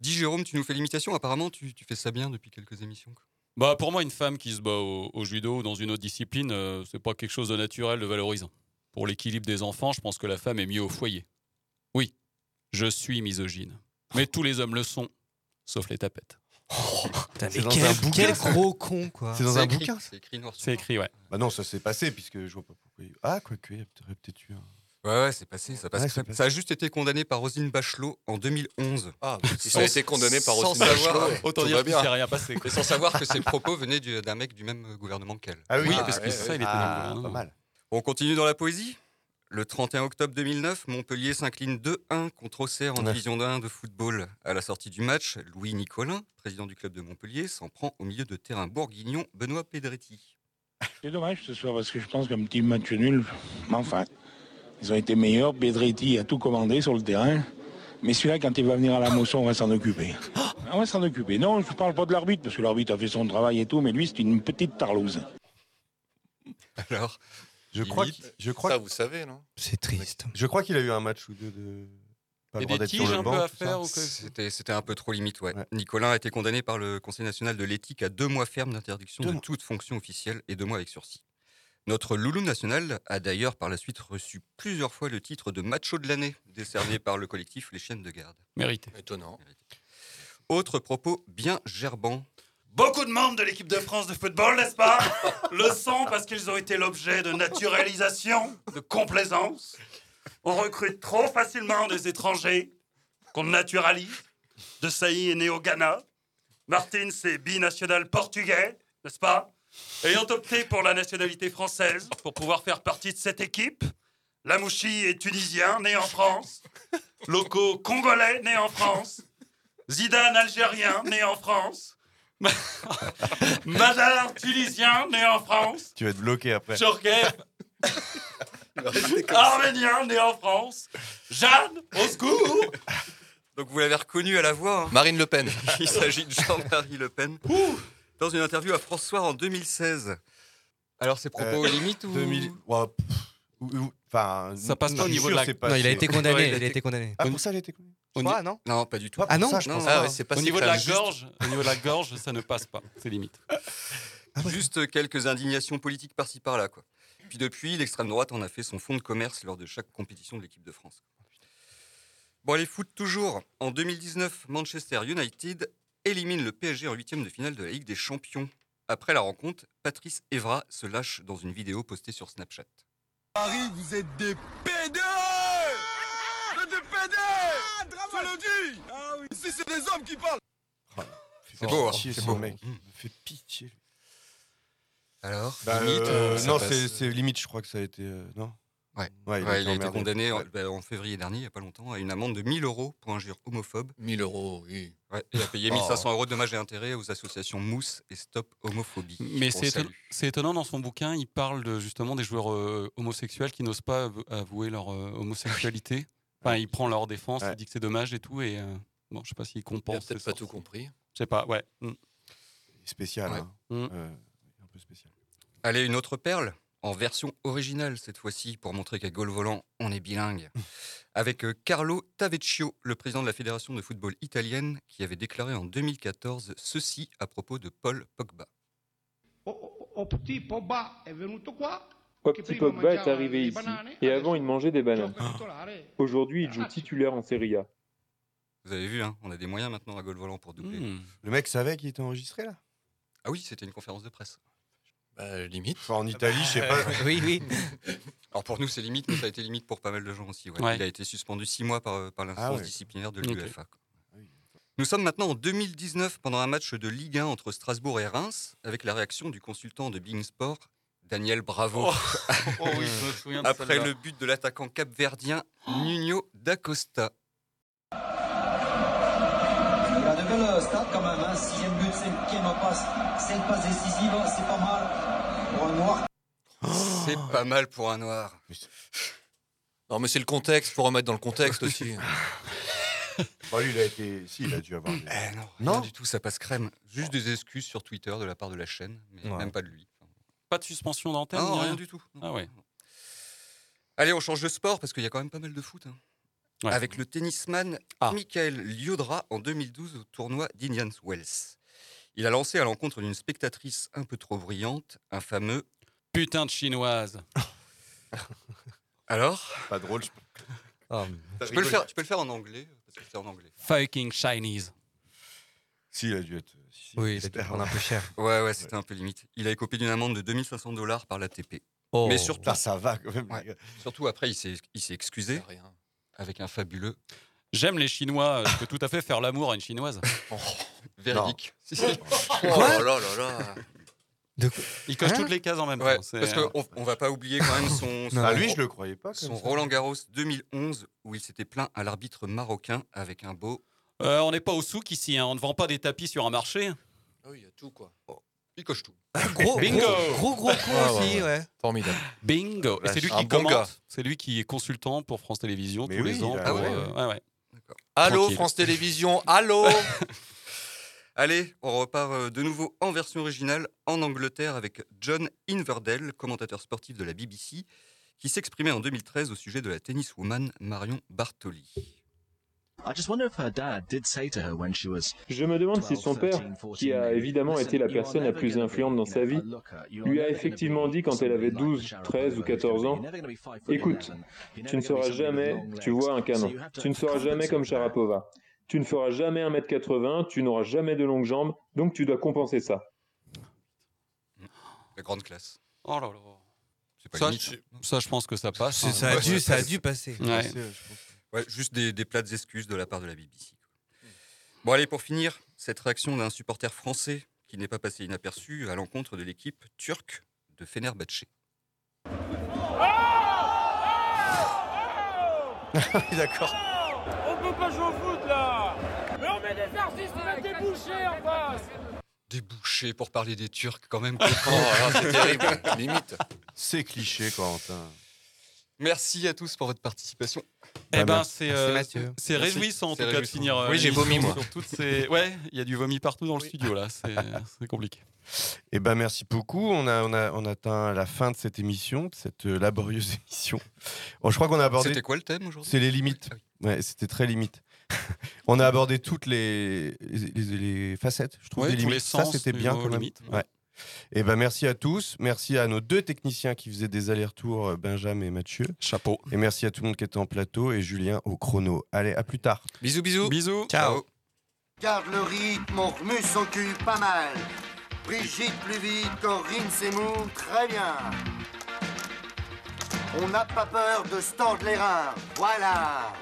Dis Jérôme, tu nous fais l'imitation, apparemment tu, tu fais ça bien depuis quelques émissions. Bah, pour moi, une femme qui se bat au, au judo ou dans une autre discipline, euh, c'est pas quelque chose de naturel, de valorisant. Pour l'équilibre des enfants, je pense que la femme est mieux au foyer. Oui, Je suis misogyne. Mais tous les hommes le sont, sauf les tapettes. Putain, C'est mais dans quel, un bouquin, quel gros con, quoi. C'est dans un écrit, bouquin. C'est écrit noir sur C'est écrit, ouais. Bah non, ça s'est passé puisque je vois pas pourquoi. il- Ah, quoique, il y a peut-être peut-être eu un. Ouais, ouais, c'est passé, ça passe Ouais, crème. c'est passé. Ça a juste été condamné par Roselyne Bachelot en 2011. Ah, ça a été condamné par sans Roselyne savoir- Bachelot, Autant tout dire qu'il bien. s'est rien passé. quoi. Et sans savoir que ses propos venaient du- d'un mec du même gouvernement qu'elle. Ah oui, Oui, ah, parce que ouais, ça, ouais. il était Ah, dans le. On continue dans la poésie? Le 31 octobre 2009, Montpellier s'incline 2-1 contre Auxerre en Ouais. division 1 de football. À la sortie du match, Louis Nicolin, président du club de Montpellier, s'en prend au milieu de terrain bourguignon Benoît Pedretti. C'est dommage ce soir parce que je pense qu'un petit match nul, mais enfin, ils ont été meilleurs. Pedretti a tout commandé sur le terrain. Mais celui-là, quand il va venir à la moisson, on va s'en occuper. On va s'en occuper. Non, je parle pas de l'arbitre, parce que l'arbitre a fait son travail et tout, mais lui, c'est une petite tarlouse. Alors, Je crois, je ça que- vous savez, non? C'est triste. je crois qu'il a eu un match ou deux de. Pas le Et droit des tiges un banc, peu à faire ou que- C'était c'était un peu trop limite, ouais. Ouais. Nicolin a été condamné par le Conseil national de l'éthique à deux mois ferme d'interdiction de mois. toute fonction officielle et deux mois avec sursis. Notre loulou national a d'ailleurs par la suite reçu plusieurs fois le titre de macho de l'année, décerné par le collectif Les Chiennes de Garde. Mérité. Étonnant. Autre propos bien gerbant. Beaucoup de membres de l'équipe de France de football, n'est-ce pas Le sont parce qu'ils ont été l'objet de naturalisation, de complaisance. On recrute trop facilement des étrangers qu'on naturalise. De Sailly est né au Ghana. Martine, c'est binational portugais, n'est-ce pas Ayant opté pour la nationalité française pour pouvoir faire partie de cette équipe, Lamouchi est tunisien, né en France. Loco, congolais, né en France. Zidane, algérien, né en France. Madar, tunisien, né en France. Tu vas être bloqué après. Djorkaeff, arménien, né en France. Jeanne, au secours. Donc vous l'avez reconnu à la voix. hein. Marine Le Pen. Il s'agit de Jean-Marie Le Pen. Dans une interview à François en 2016. Alors ses propos Euh, limites ou 2000. ouais, pff, ou- ou- Enfin, Ça passe pas au niveau de la- Non, il a été condamné. Il a été condamné. Ah, pour ça, il a été condamné. Crois, non Non, pas du tout. Ah non ça, je Non, pense non, pas. Ah ouais, c'est pas Au niveau de la Juste- gorge, au niveau de la gorge, ça ne passe pas. C'est limite. Juste quelques indignations politiques par-ci par-là. Quoi. Puis depuis, l'extrême droite en a fait son fonds de commerce lors de chaque compétition de l'équipe de France. Bon, les foot toujours. En 2019, Manchester United élimine le PSG en huitième de finale de la Ligue des Champions. Après la rencontre, Patrice Evra se lâche dans une vidéo postée sur Snapchat. Paris, vous êtes des PD Vous êtes des PD Je le dis Ah oui, ici c'est des hommes qui parlent C'est beau, hein, Pitié, c'est ce beau. mec. Il me fait pitié. lui. Alors, Bah, limite, euh, euh, ça non, passe. c'est c'est limite, je crois que ça a été. euh, non? Ouais. Ouais, Ouais, il a été condamné en, Ouais. bah, en février dernier, il n'y a pas longtemps, à une amende de 1000 euros pour injure homophobe. 1000 euros, oui. Ouais, et a payé Oh. 1500 euros de dommages et intérêts aux associations Mousse et Stop Homophobie. Mais c'est salue. éton- c'est étonnant dans son bouquin, il parle de, justement des joueurs euh, homosexuels qui n'osent pas avou- avouer leur euh, homosexualité. Enfin, il prend leur défense, il dit que c'est dommage et tout. Et euh, bon, je sais pas s'il Il a compense. peut-être pas tout compris. Je sais pas, ouais. Mm. Spécial. Ouais. hein. Mm. Euh, un peu spécial. Allez, une autre perle, en version originale cette fois-ci, pour montrer qu'à Gaulle Volant, on est bilingue. Avec euh, Carlo Tavecchio, le président de la Fédération de football italienne, qui avait déclaré en 2014 ceci à propos de Paul Pogba. Au petit Pogba è venuto qua Opti Pogba est arrivé ici et avant il mangeait des bananes. Aujourd'hui il joue titulaire en Serie A. Vous avez vu, hein, on a des moyens maintenant à Gaulle Volant pour doubler. Hmm. Le mec savait qu'il était enregistré là? Ah oui, c'était une conférence de presse. Bah, limite. Enfin, en Italie, je sais pas. Oui, oui. Alors pour nous, c'est limite, mais ça a été limite pour pas mal de gens aussi. ouais. Ouais. Il a été suspendu six mois par, par l'instance Ah ouais. disciplinaire de l'UEFA. Nous sommes maintenant en 2019 pendant un match de Ligue 1 entre Strasbourg et Reims, avec la réaction du consultant de Being Sport, Daniel Bravo. Oh oui, je me souviens de Après le but de l'attaquant capverdien Nuno d'Acosta. Il quand même, hein. sixième but, cinquième passe, cinq passes décisives, c'est pas mal pour un noir. C'est pas mal pour un noir. Non, mais c'est le contexte, faut remettre dans le contexte aussi. Bah, lui, il a été. Si, il a dû avoir. des- Eh non, Non rien du tout, ça passe crème. Juste des excuses sur Twitter de la part de la chaîne, mais Ouais. même pas de lui. Pas de suspension d'antenne Non, rien du tout. Ah ouais. Allez, on change de sport parce qu'il y a quand même pas mal de foot. hein. Ouais. Avec le tennisman Ah. Michael Liodra en 2012 au tournoi d'Indian Wells. Il a lancé à l'encontre d'une spectatrice un peu trop brillante un fameux Putain de chinoise. Alors Pas drôle, je tu, peux le faire, tu peux le faire en anglais, parce que c'est en anglais. Fucking Chinese. Si, il a dû être. si, Oui, il a dû j'espère. prendre un peu cher. Ouais, ouais, c'était un peu limite. Il a écopé d'une amende de 2500 dollars par l'ATP. Oh, Mais surtout, ça, ça va quand même. Ouais. surtout après, il s'est il s'est excusé avec un fabuleux J'aime les Chinois, je peux tout à fait faire l'amour à une Chinoise. véridique. Si, si. Oh là là là là. Il coche Hein toutes les cases en même Ouais, temps. parce qu'on on va pas oublier quand même son, son, Ah, lui, je le croyais pas. son. Roland Garros 2011 où il s'était plaint à l'arbitre marocain avec un beau. Euh, on n'est pas au souk ici, hein, on ne vend pas des tapis sur un marché. Ah oui, il y a tout quoi. Il coche tout. Gros, Bingo. gros, gros, gros coup Ah, aussi, ouais, ouais. Formidable. Bingo Et c'est lui Un qui bon gars. commente, c'est lui qui est consultant pour France Télévisions Mais tous oui, les ans. pour, Ah ouais, euh, ouais. ouais, ouais. Allô, Tranquille. France Télévisions, allô Allez, on repart euh, de nouveau en version originale en Angleterre avec John Inverdale, commentateur sportif de la BBC, qui s'exprimait en 2013 au sujet de la tenniswoman Marion Bartoli. Je me demande si son père, qui a évidemment été la personne la plus influente dans sa vie, lui a effectivement dit quand elle avait 12, 13 ou 14 ans, écoute, tu ne seras jamais, tu vois, un canon, tu ne seras jamais comme Sharapova, tu ne feras jamais 1m80, tu n'auras jamais de longues jambes, donc tu dois compenser ça. La grande classe. Oh là là. C'est pas Ça, je- ça, je pense que ça passe. Hein. ça a dû- ça a dû passer. Ouais. Ouais, juste des, des plates excuses de la part de la BBC. Bon, allez, pour finir, cette réaction d'un supporter français qui n'est pas passé inaperçu à l'encontre de l'équipe turque de Fenerbahçe. D'accord. On peut pas jouer au foot là Mais on met des artistes, on met des bouchers en face Débouché pour parler des Turcs quand même. Oh c'est terrible, limite. C'est cliché, Corentin. Merci à tous pour votre participation. Eh Bah, ben, merci. c'est euh, Mathieu. c'est Merci. réjouissant en tout cas de finir. euh, Oui, j'ai vomi, moi. Sur toutes ces... Ouais, il y a du vomi partout dans le studio là. C'est c'est compliqué. Eh ben merci beaucoup. On a, on a, on a atteint la fin de cette émission, de cette euh, laborieuse émission. Bon, je crois qu'on a abordé. C'était quoi le thème aujourd'hui? C'est les limites. Ah. Ouais, c'était très limite. on a abordé toutes les, les, les- les facettes, je trouve, Ouais, des tous limites. les Ça, sens c'était bien nos quand même. limites. Ouais. Et ben merci à tous. Merci à nos deux techniciens qui faisaient des allers-retours, euh, Benjamin et Mathieu. Chapeau. Et merci à tout le monde qui était en plateau et Julien au chrono. Allez, à plus tard. Bisous, bisous. Bisous. Ciao. Garde le rythme, on remue son cul pas mal. Brigitte plus vite, Corinne Seymour, très bien. On n'a pas peur de se tordre les reins, voilà.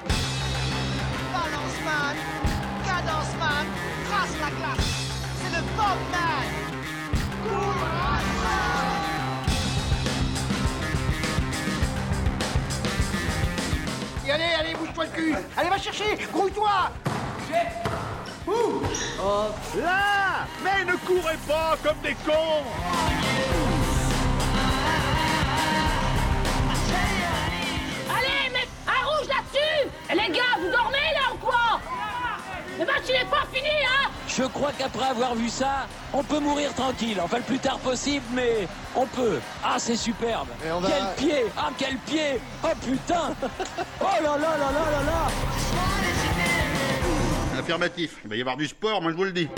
Balance man, cadence man, trace la glace. C'est le Bob man. Allez, allez, bouge-toi le cul. Allez, va chercher, grouille-toi. Là. Mais ne courez pas comme des cons. Allez, mets un rouge là-dessus. Les gars, vous dormez là ou quoi? Le match il est pas fini, hein Je crois qu'après avoir vu ça, on peut mourir tranquille. Enfin, le plus tard possible, mais on peut. Ah, c'est superbe. on va- Quel pied Ah, quel pied Oh putain Oh là là là là là là Affirmatif. Il va y avoir du sport, moi je vous le dis.